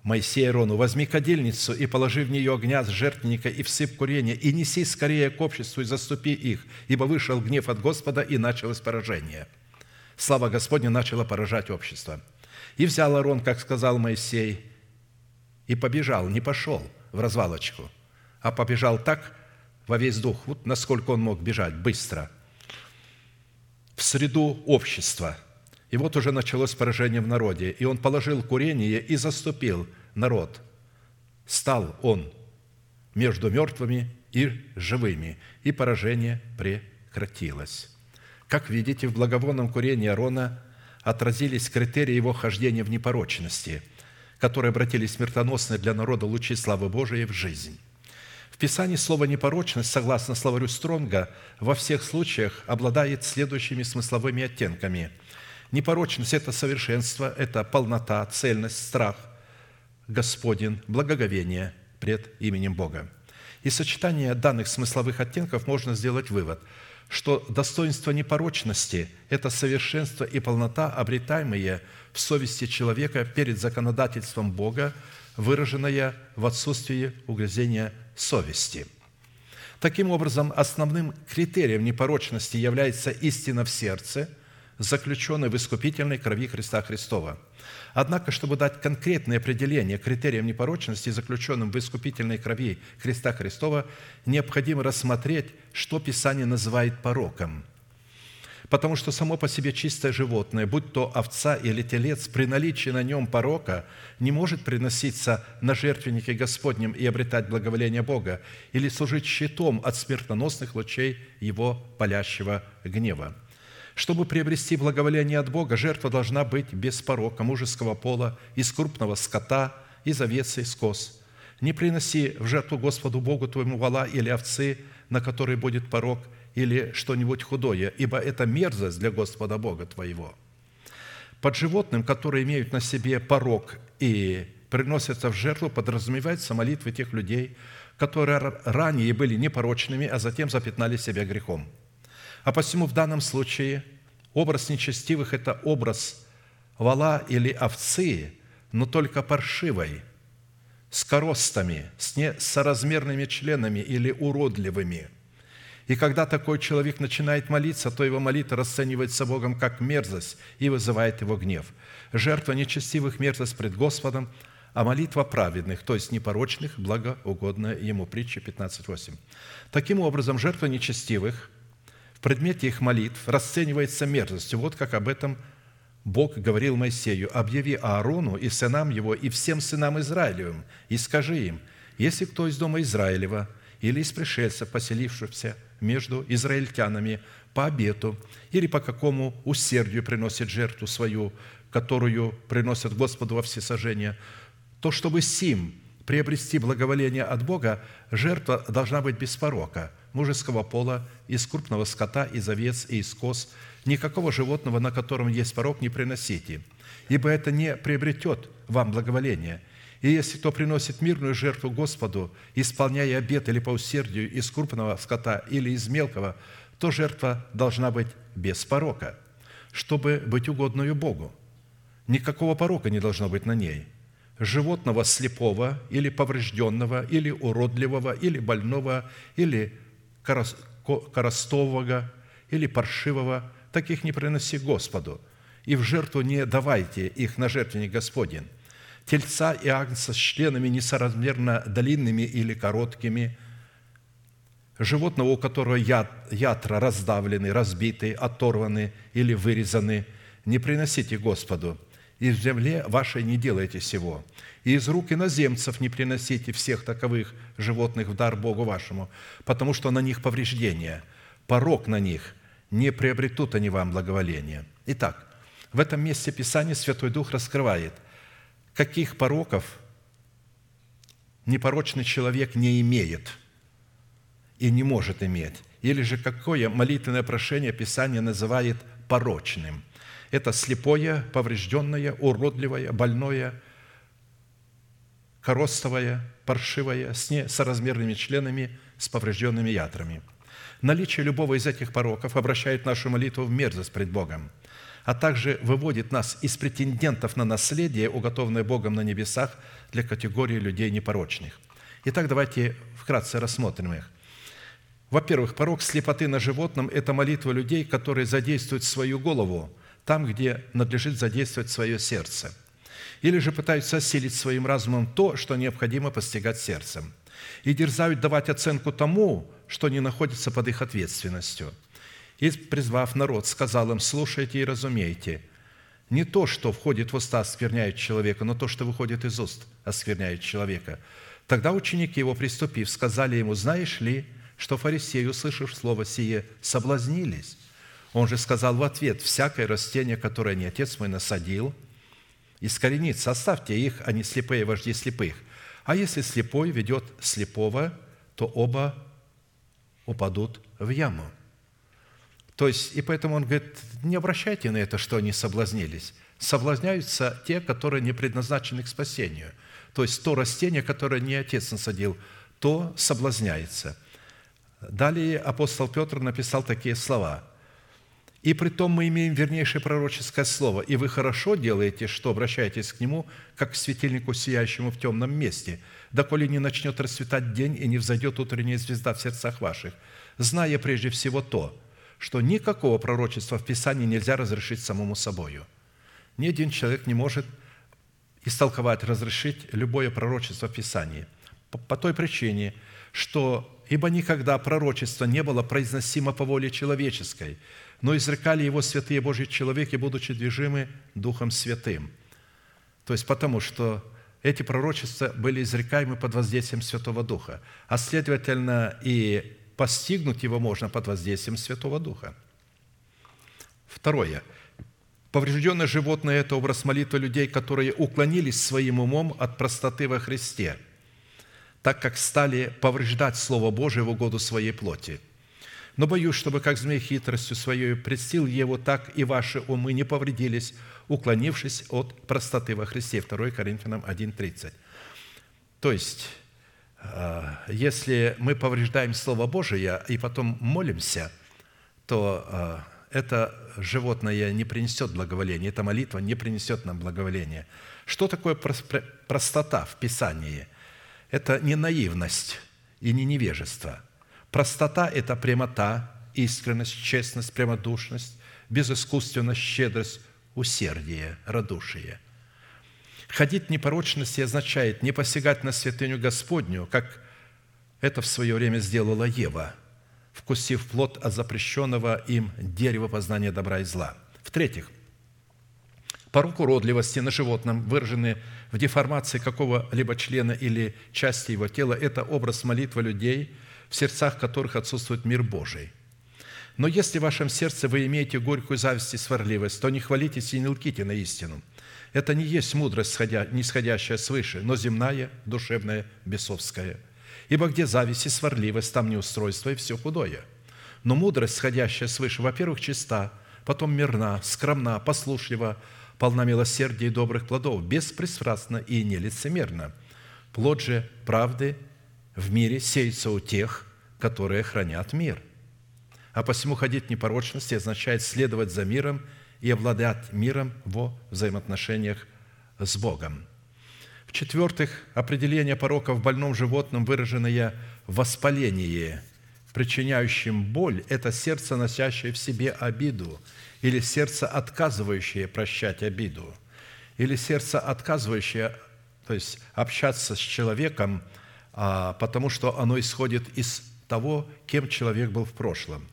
Моисей Арону, возьми кадильницу и положи в нее огня с жертвенника и всыпь курение, и неси скорее к обществу и заступи их, ибо вышел гнев от Господа, и началось поражение». Слава Господня начала поражать общество. «И взял Арон, как сказал Моисей, и побежал, не пошел в развалочку, а побежал так во весь дух, вот насколько он мог бежать, быстро, в среду общества. И вот уже началось поражение в народе, и он положил курение и заступил народ. Стал он между мертвыми и живыми, и поражение прекратилось. Как видите, в благовонном курении Арона отразились критерии его хождения в непорочности – которые обратили смертоносные для народа лучи славы Божией в жизнь. В Писании слово «непорочность», согласно словарю Стронга, во всех случаях обладает следующими смысловыми оттенками. Непорочность – это совершенство, это полнота, цельность, страх, Господен, благоговение пред именем Бога. Из сочетания данных смысловых оттенков можно сделать вывод – что достоинство непорочности – это совершенство и полнота, обретаемые в совести человека перед законодательством Бога, выраженное в отсутствии угрызения совести. Таким образом, основным критерием непорочности является истина в сердце, заключенная в искупительной крови Христа Христова – Однако, чтобы дать конкретное определение критериям непорочности, заключенным в искупительной крови Христа Христова, необходимо рассмотреть, что Писание называет пороком. Потому что само по себе чистое животное, будь то овца или телец, при наличии на нем порока не может приноситься на жертвеннике Господнем и обретать благоволение Бога или служить щитом от смертоносных лучей Его палящего гнева – чтобы приобрести благоволение от Бога, жертва должна быть без порока мужеского пола, из крупного скота, из овец и из коз. Не приноси в жертву Господу Богу твоему вала или овцы, на которой будет порок, или что-нибудь худое, ибо это мерзость для Господа Бога твоего. Под животным, которые имеют на себе порок и приносятся в жертву, подразумеваются молитвы тех людей, которые ранее были непорочными, а затем запятнали себя грехом – а посему в данном случае образ нечестивых – это образ вала или овцы, но только паршивой, с коростами, с несоразмерными членами или уродливыми. И когда такой человек начинает молиться, то его молитва расценивается Богом как мерзость и вызывает его гнев. Жертва нечестивых – мерзость пред Господом, а молитва праведных, то есть непорочных, благоугодная ему. Притча 15.8. Таким образом, жертва нечестивых – предмете их молитв расценивается мерзостью. Вот как об этом Бог говорил Моисею, «Объяви Аарону и сынам его, и всем сынам Израилевым, и скажи им, если кто из дома Израилева или из пришельцев, поселившихся между израильтянами по обету или по какому усердию приносит жертву свою, которую приносят Господу во всесожжение, то чтобы сим приобрести благоволение от Бога, жертва должна быть без порока – мужеского пола, из крупного скота, из овец и из коз. Никакого животного, на котором есть порог, не приносите, ибо это не приобретет вам благоволение. И если кто приносит мирную жертву Господу, исполняя обет или по усердию из крупного скота или из мелкого, то жертва должна быть без порока, чтобы быть угодную Богу. Никакого порока не должно быть на ней – животного слепого или поврежденного, или уродливого, или больного, или коростового или паршивого, таких не приноси Господу, и в жертву не давайте их на жертвенник Господень. Тельца и агнца с членами несоразмерно длинными или короткими, животного, у которого ятра раздавлены, разбиты, оторваны или вырезаны, не приносите Господу, и в земле вашей не делайте сего и из рук иноземцев не приносите всех таковых животных в дар Богу вашему, потому что на них повреждения, порог на них, не приобретут они вам благоволения». Итак, в этом месте Писания Святой Дух раскрывает, каких пороков непорочный человек не имеет и не может иметь, или же какое молитвенное прошение Писание называет порочным. Это слепое, поврежденное, уродливое, больное – коростовая, паршивая, с несоразмерными членами, с поврежденными ятрами. Наличие любого из этих пороков обращает нашу молитву в мерзость пред Богом. а также выводит нас из претендентов на наследие, уготованное Богом на небесах для категории людей непорочных. Итак, давайте вкратце рассмотрим их. Во-первых, порог слепоты на животном – это молитва людей, которые задействуют свою голову там, где надлежит задействовать свое сердце. Или же пытаются осилить своим разумом то, что необходимо постигать сердцем. И дерзают давать оценку тому, что не находится под их ответственностью. И, призвав народ, сказал им, слушайте и разумейте. Не то, что входит в уста, оскверняет человека, но то, что выходит из уст, оскверняет человека. Тогда ученики его, приступив, сказали ему, знаешь ли, что фарисеи, услышав слово сие, соблазнились. Он же сказал в ответ, «Всякое растение, которое не отец мой насадил, искоренится, оставьте их, а не слепые вожди слепых. А если слепой ведет слепого, то оба упадут в яму». То есть, и поэтому он говорит, не обращайте на это, что они соблазнились. Соблазняются те, которые не предназначены к спасению. То есть, то растение, которое не отец насадил, то соблазняется – Далее апостол Петр написал такие слова. «И при том мы имеем вернейшее пророческое слово, и вы хорошо делаете, что обращаетесь к нему, как к светильнику, сияющему в темном месте, доколе не начнет расцветать день и не взойдет утренняя звезда в сердцах ваших, зная прежде всего то, что никакого пророчества в Писании нельзя разрешить самому собою. Ни один человек не может истолковать, разрешить любое пророчество в Писании. По, по той причине, что ибо никогда пророчество не было произносимо по воле человеческой, но изрекали его святые Божьи человеки, будучи движимы Духом Святым. То есть потому, что эти пророчества были изрекаемы под воздействием Святого Духа, а следовательно и постигнуть его можно под воздействием Святого Духа. Второе. Поврежденное животное – это образ молитвы людей, которые уклонились своим умом от простоты во Христе – так как стали повреждать Слово Божие в угоду своей плоти. Но боюсь, чтобы как змей хитростью своей предстил его, так и ваши умы не повредились, уклонившись от простоты во Христе». 2 Коринфянам 1,30. То есть, э, если мы повреждаем Слово Божие и потом молимся, то э, это животное не принесет благоволения, эта молитва не принесет нам благоволения. Что такое простота в Писании – это не наивность и не невежество. Простота – это прямота, искренность, честность, прямодушность, безыскусственность, щедрость, усердие, радушие. Ходить в непорочности означает не посягать на святыню Господню, как это в свое время сделала Ева, вкусив плод от запрещенного им дерева познания добра и зла. В-третьих, порог уродливости на животном, выраженный в деформации какого-либо члена или части его тела, это образ молитвы людей, в сердцах которых отсутствует мир Божий. Но если в вашем сердце вы имеете горькую зависть и сварливость, то не хвалитесь и не лките на истину. Это не есть мудрость, нисходящая свыше, но земная, душевная, бесовская. Ибо где зависть и сварливость, там неустройство и все худое. Но мудрость, сходящая свыше, во-первых, чиста, потом мирна, скромна, послушлива, полна милосердия и добрых плодов, беспристрастно и нелицемерно. Плод же правды в мире сеется у тех, которые хранят мир. А посему ходить в непорочности означает следовать за миром и обладать миром во взаимоотношениях с Богом. В-четвертых, определение порока в больном животном, выраженное в воспалении, причиняющем боль, это сердце, носящее в себе обиду – или сердце, отказывающее прощать обиду, или сердце, отказывающее, то есть общаться с человеком, потому что оно исходит из того, кем человек был в прошлом.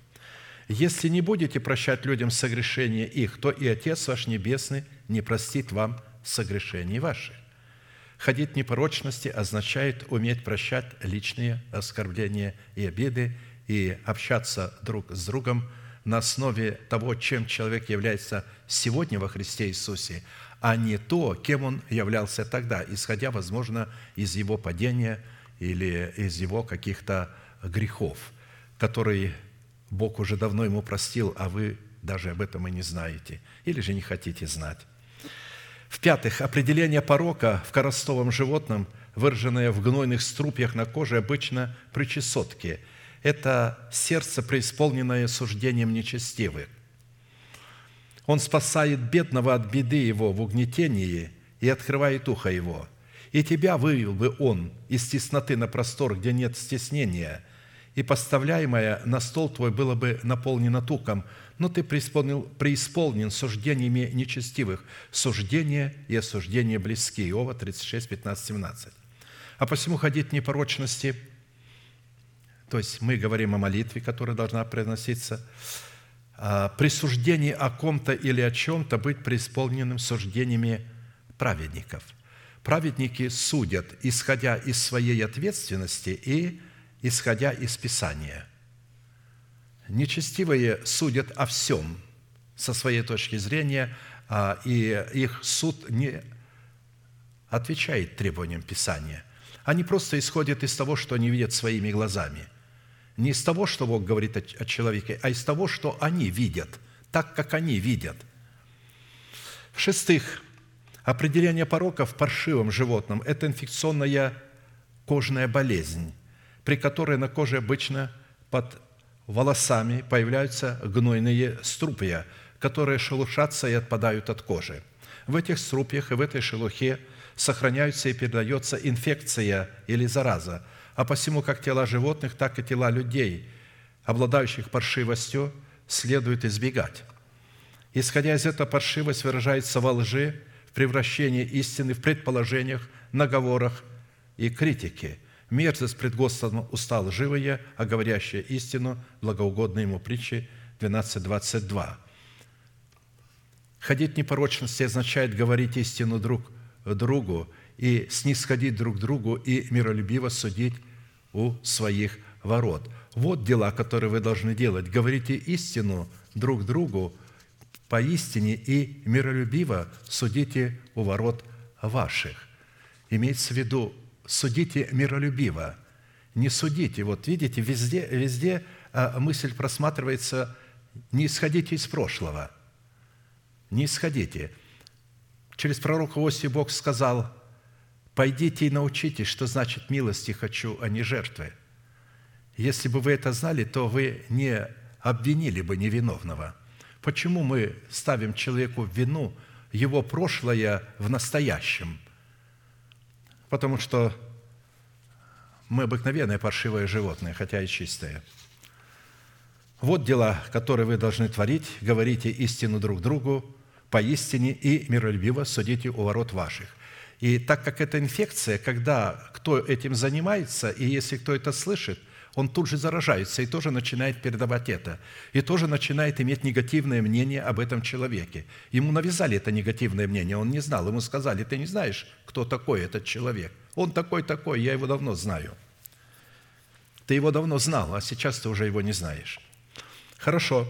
Если не будете прощать людям согрешения их, то и Отец ваш Небесный не простит вам согрешений ваши. Ходить в непорочности означает уметь прощать личные оскорбления и обиды и общаться друг с другом – на основе того, чем человек является сегодня во Христе Иисусе, а не то, кем он являлся тогда, исходя, возможно, из его падения или из его каких-то грехов, которые Бог уже давно ему простил, а вы даже об этом и не знаете, или же не хотите знать. В-пятых, определение порока в коростовом животном, выраженное в гнойных струпьях на коже, обычно при чесотке – это сердце, преисполненное суждением нечестивых. Он спасает бедного от беды его в угнетении и открывает ухо его. И тебя вывел бы он из тесноты на простор, где нет стеснения, и поставляемое на стол твой было бы наполнено туком, но ты преисполнен, преисполнен суждениями нечестивых. Суждение и осуждение близки. Иова 36, 15, 17. А посему ходить непорочности, то есть мы говорим о молитве, которая должна приноситься, а, при суждении о ком-то или о чем-то быть преисполненным суждениями праведников. Праведники судят, исходя из своей ответственности и исходя из Писания. Нечестивые судят о всем со своей точки зрения, а, и их суд не отвечает требованиям Писания. Они просто исходят из того, что они видят своими глазами. Не из того, что Бог говорит о человеке, а из того, что они видят, так, как они видят. В-шестых, определение порока в паршивом животном – это инфекционная кожная болезнь, при которой на коже обычно под волосами появляются гнойные струпья, которые шелушатся и отпадают от кожи. В этих струпьях и в этой шелухе сохраняются и передается инфекция или зараза, а посему как тела животных, так и тела людей, обладающих паршивостью, следует избегать. Исходя из этого, паршивость выражается во лжи, в превращении истины в предположениях, наговорах и критике – Мерзость пред Господом устал живые, а говорящая истину, благоугодно ему притчи 12.22. Ходить непорочности означает говорить истину друг другу и снисходить друг другу и миролюбиво судить у своих ворот. Вот дела, которые вы должны делать. Говорите истину друг другу поистине и миролюбиво судите у ворот ваших. Имеется в виду судите миролюбиво, не судите. Вот видите, везде, везде а, мысль просматривается, не исходите из прошлого, не исходите. Через пророка Оси Бог сказал, пойдите и научитесь, что значит милости хочу, а не жертвы. Если бы вы это знали, то вы не обвинили бы невиновного. Почему мы ставим человеку вину его прошлое в настоящем – потому что мы обыкновенное паршивое животное, хотя и чистое. Вот дела, которые вы должны творить. Говорите истину друг другу, поистине и миролюбиво судите у ворот ваших. И так как это инфекция, когда кто этим занимается, и если кто это слышит – он тут же заражается и тоже начинает передавать это. И тоже начинает иметь негативное мнение об этом человеке. Ему навязали это негативное мнение, он не знал. Ему сказали, ты не знаешь, кто такой этот человек. Он такой-такой, я его давно знаю. Ты его давно знал, а сейчас ты уже его не знаешь. Хорошо,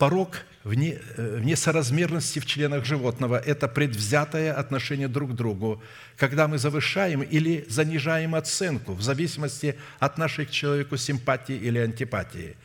порог вне, э, в несоразмерности в членах животного – это предвзятое отношение друг к другу, когда мы завышаем или занижаем оценку в зависимости от нашей к человеку симпатии или антипатии.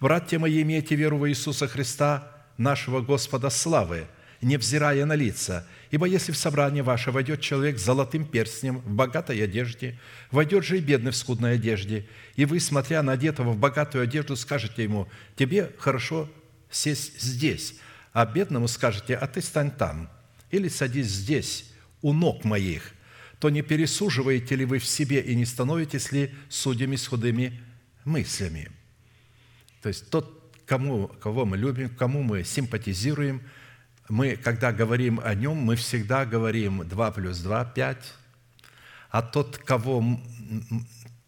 «Братья мои, имейте веру в Иисуса Христа, нашего Господа славы, невзирая на лица. Ибо если в собрание ваше войдет человек с золотым перстнем в богатой одежде, войдет же и бедный в скудной одежде, и вы, смотря на одетого в богатую одежду, скажете ему, тебе хорошо сесть здесь, а бедному скажете, а ты стань там, или садись здесь, у ног моих, то не пересуживаете ли вы в себе и не становитесь ли судьями с худыми мыслями? То есть тот, кому, кого мы любим, кому мы симпатизируем, мы, когда говорим о нем, мы всегда говорим 2 плюс 2 – 5, а тот, кого,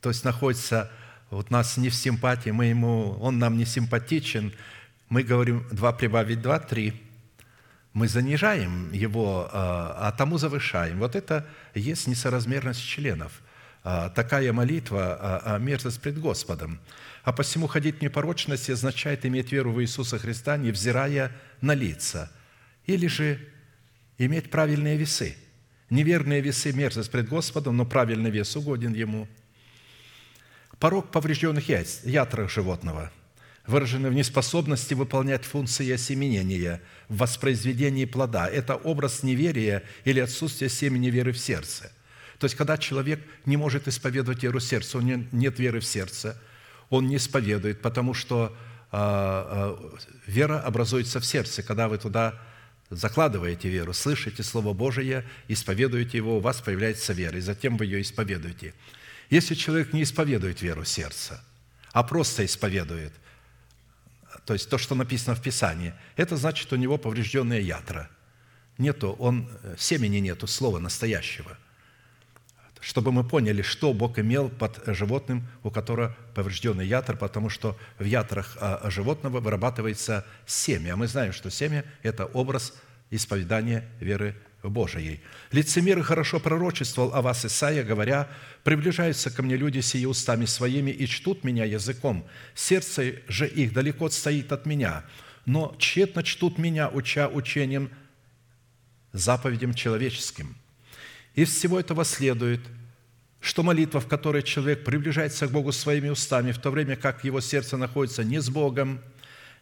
то есть находится вот нас не в симпатии, мы ему, он нам не симпатичен – мы говорим 2 прибавить 2 – 3. Мы занижаем его, а, а тому завышаем. Вот это есть несоразмерность членов. А, такая молитва а, – мерзость пред Господом. А посему ходить в непорочности означает иметь веру в Иисуса Христа, невзирая на лица. Или же иметь правильные весы. Неверные весы – мерзость пред Господом, но правильный вес угоден Ему. Порог поврежденных яиц, ятрах животного – выражены в неспособности выполнять функции осеменения в воспроизведении плода. Это образ неверия или отсутствия семени веры в сердце. То есть, когда человек не может исповедовать веру в сердце, у него нет веры в сердце, он не исповедует, потому что а, а, вера образуется в сердце, когда вы туда закладываете веру, слышите Слово Божие, исповедуете его, у вас появляется вера, и затем вы ее исповедуете. Если человек не исповедует веру сердца, а просто исповедует, то есть то, что написано в Писании, это значит, у него поврежденные ятра. Нету, он, семени нету, слова настоящего. Чтобы мы поняли, что Бог имел под животным, у которого поврежденный ятр, потому что в ятрах а, животного вырабатывается семя. А мы знаем, что семя – это образ исповедания веры Божией. Лицемеры хорошо пророчествовал о вас Исаия, говоря, «Приближаются ко мне люди сии устами своими и чтут меня языком, сердце же их далеко стоит от меня, но тщетно чтут меня, уча учением, заповедям человеческим». Из всего этого следует, что молитва, в которой человек приближается к Богу своими устами, в то время как его сердце находится не с Богом,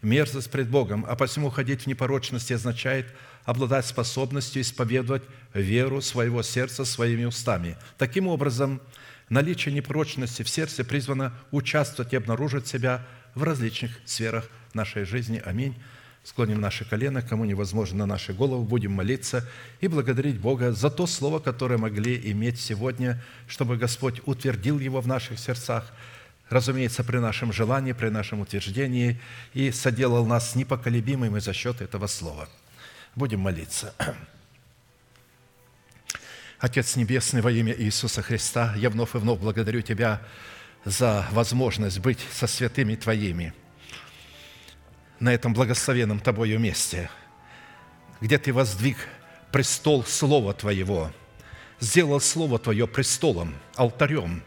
мерзость пред Богом, а посему ходить в непорочности означает – обладать способностью исповедовать веру своего сердца своими устами. Таким образом, наличие непорочности в сердце призвано участвовать и обнаружить себя в различных сферах нашей жизни. Аминь. Склоним наши колено, кому невозможно на наши головы, будем молиться и благодарить Бога за то слово, которое могли иметь сегодня, чтобы Господь утвердил его в наших сердцах, разумеется, при нашем желании, при нашем утверждении, и соделал нас непоколебимыми за счет этого слова – Будем молиться. Отец Небесный, во имя Иисуса Христа, я вновь и вновь благодарю Тебя за возможность быть со святыми Твоими на этом благословенном Тобою месте, где Ты воздвиг престол Слова Твоего, сделал Слово Твое престолом, алтарем,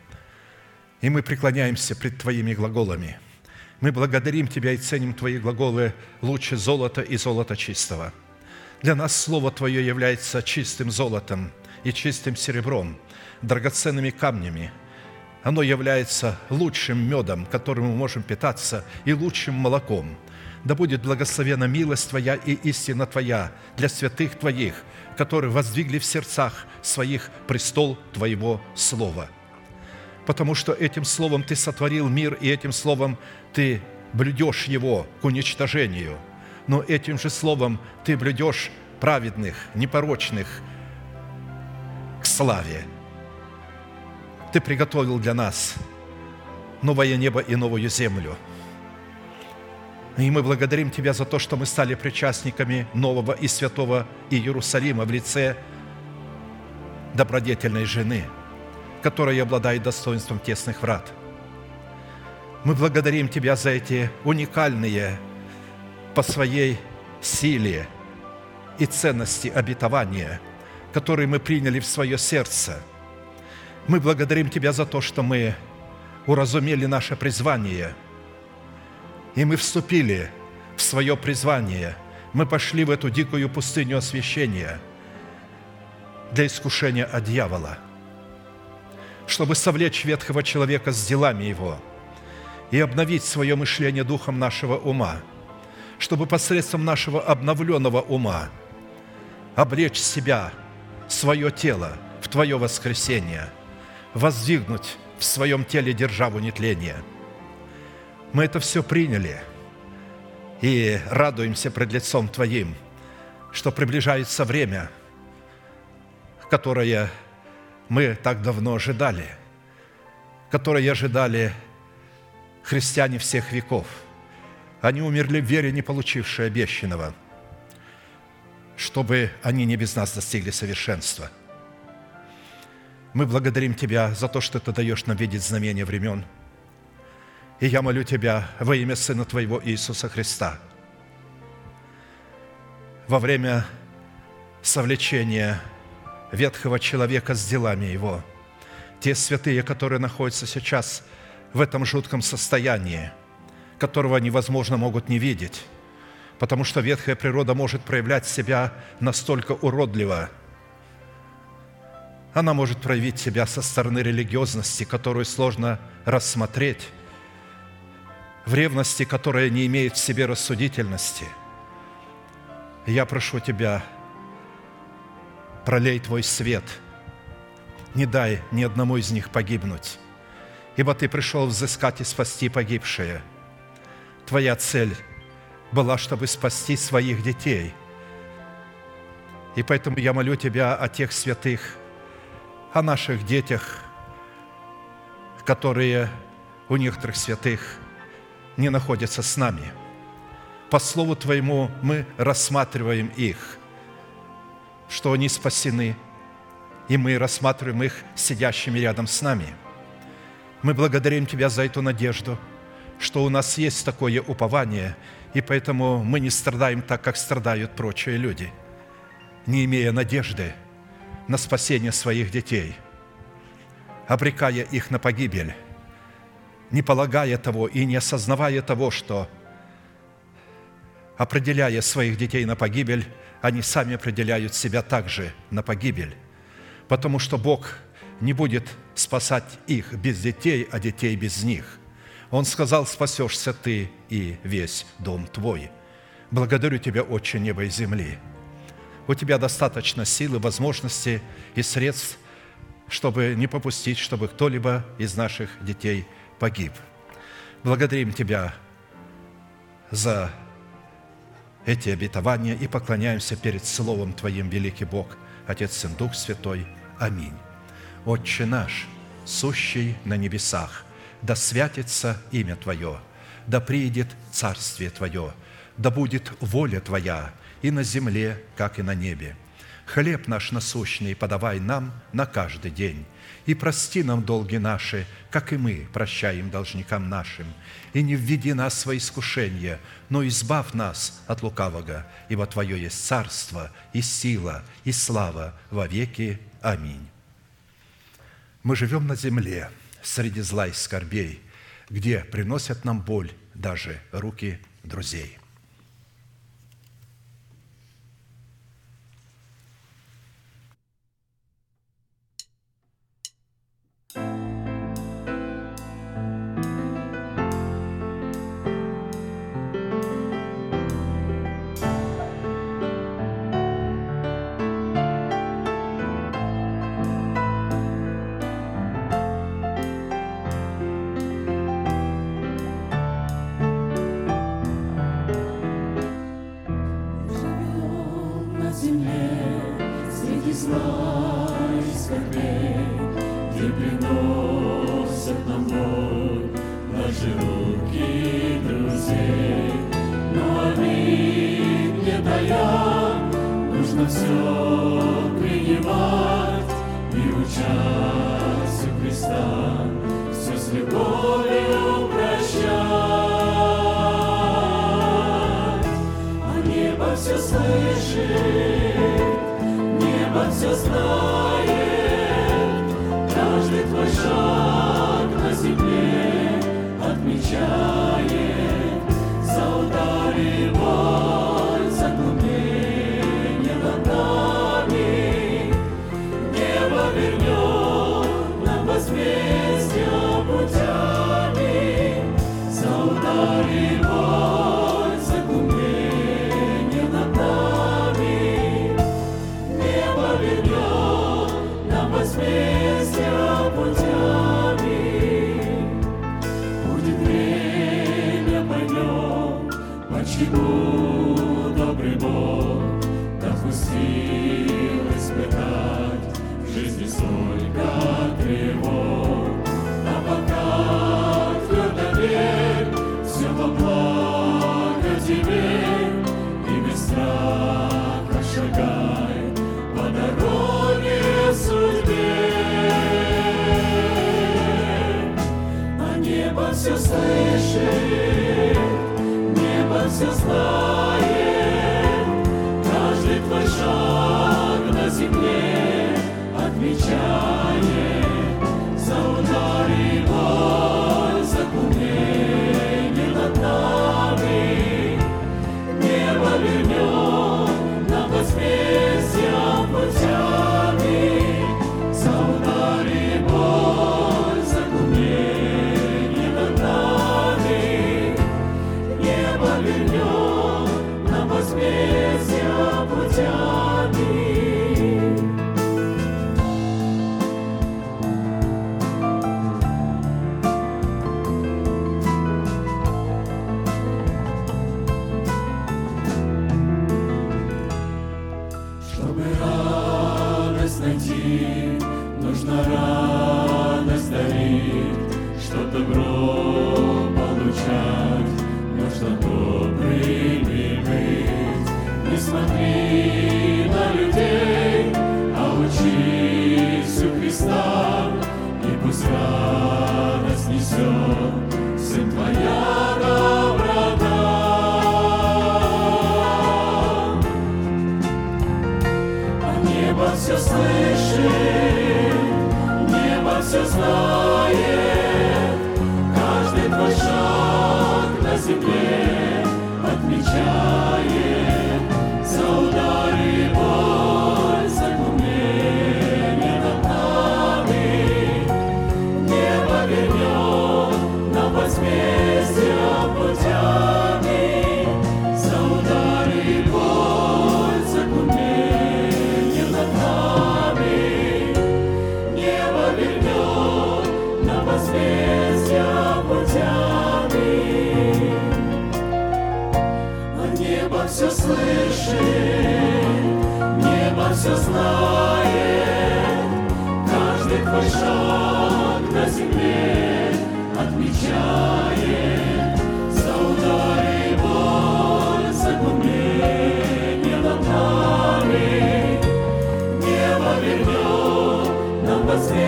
и мы преклоняемся пред Твоими глаголами. Мы благодарим Тебя и ценим Твои глаголы лучше золота и золота чистого – для нас Слово Твое является чистым золотом и чистым серебром, драгоценными камнями. Оно является лучшим медом, которым мы можем питаться, и лучшим молоком. Да будет благословена милость Твоя и истина Твоя для святых Твоих, которые воздвигли в сердцах своих престол Твоего Слова. Потому что этим Словом Ты сотворил мир, и этим Словом Ты блюдешь его к уничтожению – но этим же словом ты блюдешь праведных, непорочных к славе. Ты приготовил для нас новое небо и новую землю. И мы благодарим Тебя за то, что мы стали причастниками нового и святого Иерусалима в лице добродетельной жены, которая обладает достоинством тесных врат. Мы благодарим Тебя за эти уникальные по своей силе и ценности обетования, которые мы приняли в свое сердце. Мы благодарим Тебя за то, что мы уразумели наше призвание, и мы вступили в свое призвание. Мы пошли в эту дикую пустыню освящения для искушения от дьявола, чтобы совлечь ветхого человека с делами его и обновить свое мышление духом нашего ума – чтобы посредством нашего обновленного ума облечь себя, свое тело в Твое воскресение, воздвигнуть в своем теле державу нетления. Мы это все приняли и радуемся пред лицом Твоим, что приближается время, которое мы так давно ожидали, которое ожидали христиане всех веков – они умерли в вере, не получившие обещанного, чтобы они не без нас достигли совершенства. Мы благодарим Тебя за то, что Ты даешь нам видеть знамения времен. И я молю Тебя во имя Сына Твоего Иисуса Христа. Во время совлечения ветхого человека с делами его, те святые, которые находятся сейчас в этом жутком состоянии – которого невозможно могут не видеть, потому что ветхая природа может проявлять себя настолько уродливо. Она может проявить себя со стороны религиозности, которую сложно рассмотреть, в ревности, которая не имеет в себе рассудительности. Я прошу Тебя, пролей Твой свет, не дай ни одному из них погибнуть, ибо Ты пришел взыскать и спасти погибшие – Твоя цель была, чтобы спасти своих детей. И поэтому я молю Тебя о тех святых, о наших детях, которые у некоторых святых не находятся с нами. По Слову Твоему мы рассматриваем их, что они спасены, и мы рассматриваем их сидящими рядом с нами. Мы благодарим Тебя за эту надежду, что у нас есть такое упование, и поэтому мы не страдаем так, как страдают прочие люди, не имея надежды на спасение своих детей, обрекая их на погибель, не полагая того и не осознавая того, что, определяя своих детей на погибель, они сами определяют себя также на погибель, потому что Бог не будет спасать их без детей, а детей без них. Он сказал, спасешься ты и весь дом твой. Благодарю Тебя, Отче неба и земли. У Тебя достаточно силы, возможностей и средств, чтобы не попустить, чтобы кто-либо из наших детей – погиб. Благодарим Тебя за эти обетования и поклоняемся перед Словом Твоим, великий Бог, Отец, Сын, Дух Святой. Аминь. Отче наш, сущий на небесах, да святится имя Твое, да приидет Царствие Твое, да будет воля Твоя и на земле, как и на небе. Хлеб наш насущный подавай нам на каждый день, и прости нам долги наши, как и мы прощаем должникам нашим. И не введи нас в искушение, но избавь нас от лукавого, ибо Твое есть царство, и сила, и слава во веки. Аминь. Мы живем на земле, среди зла и скорбей, где приносят нам боль даже руки друзей. Все принимать и учась у Христа, все с любовью прощать. А небо все слышит, небо все знает, почему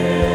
нам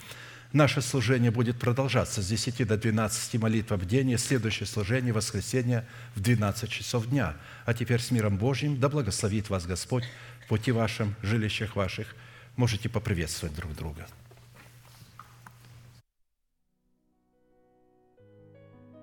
Наше служение будет продолжаться с 10 до 12 молитв в день, и следующее служение – воскресенье в 12 часов дня. А теперь с миром Божьим да благословит вас Господь в пути вашем, жилищах ваших. Можете поприветствовать друг друга.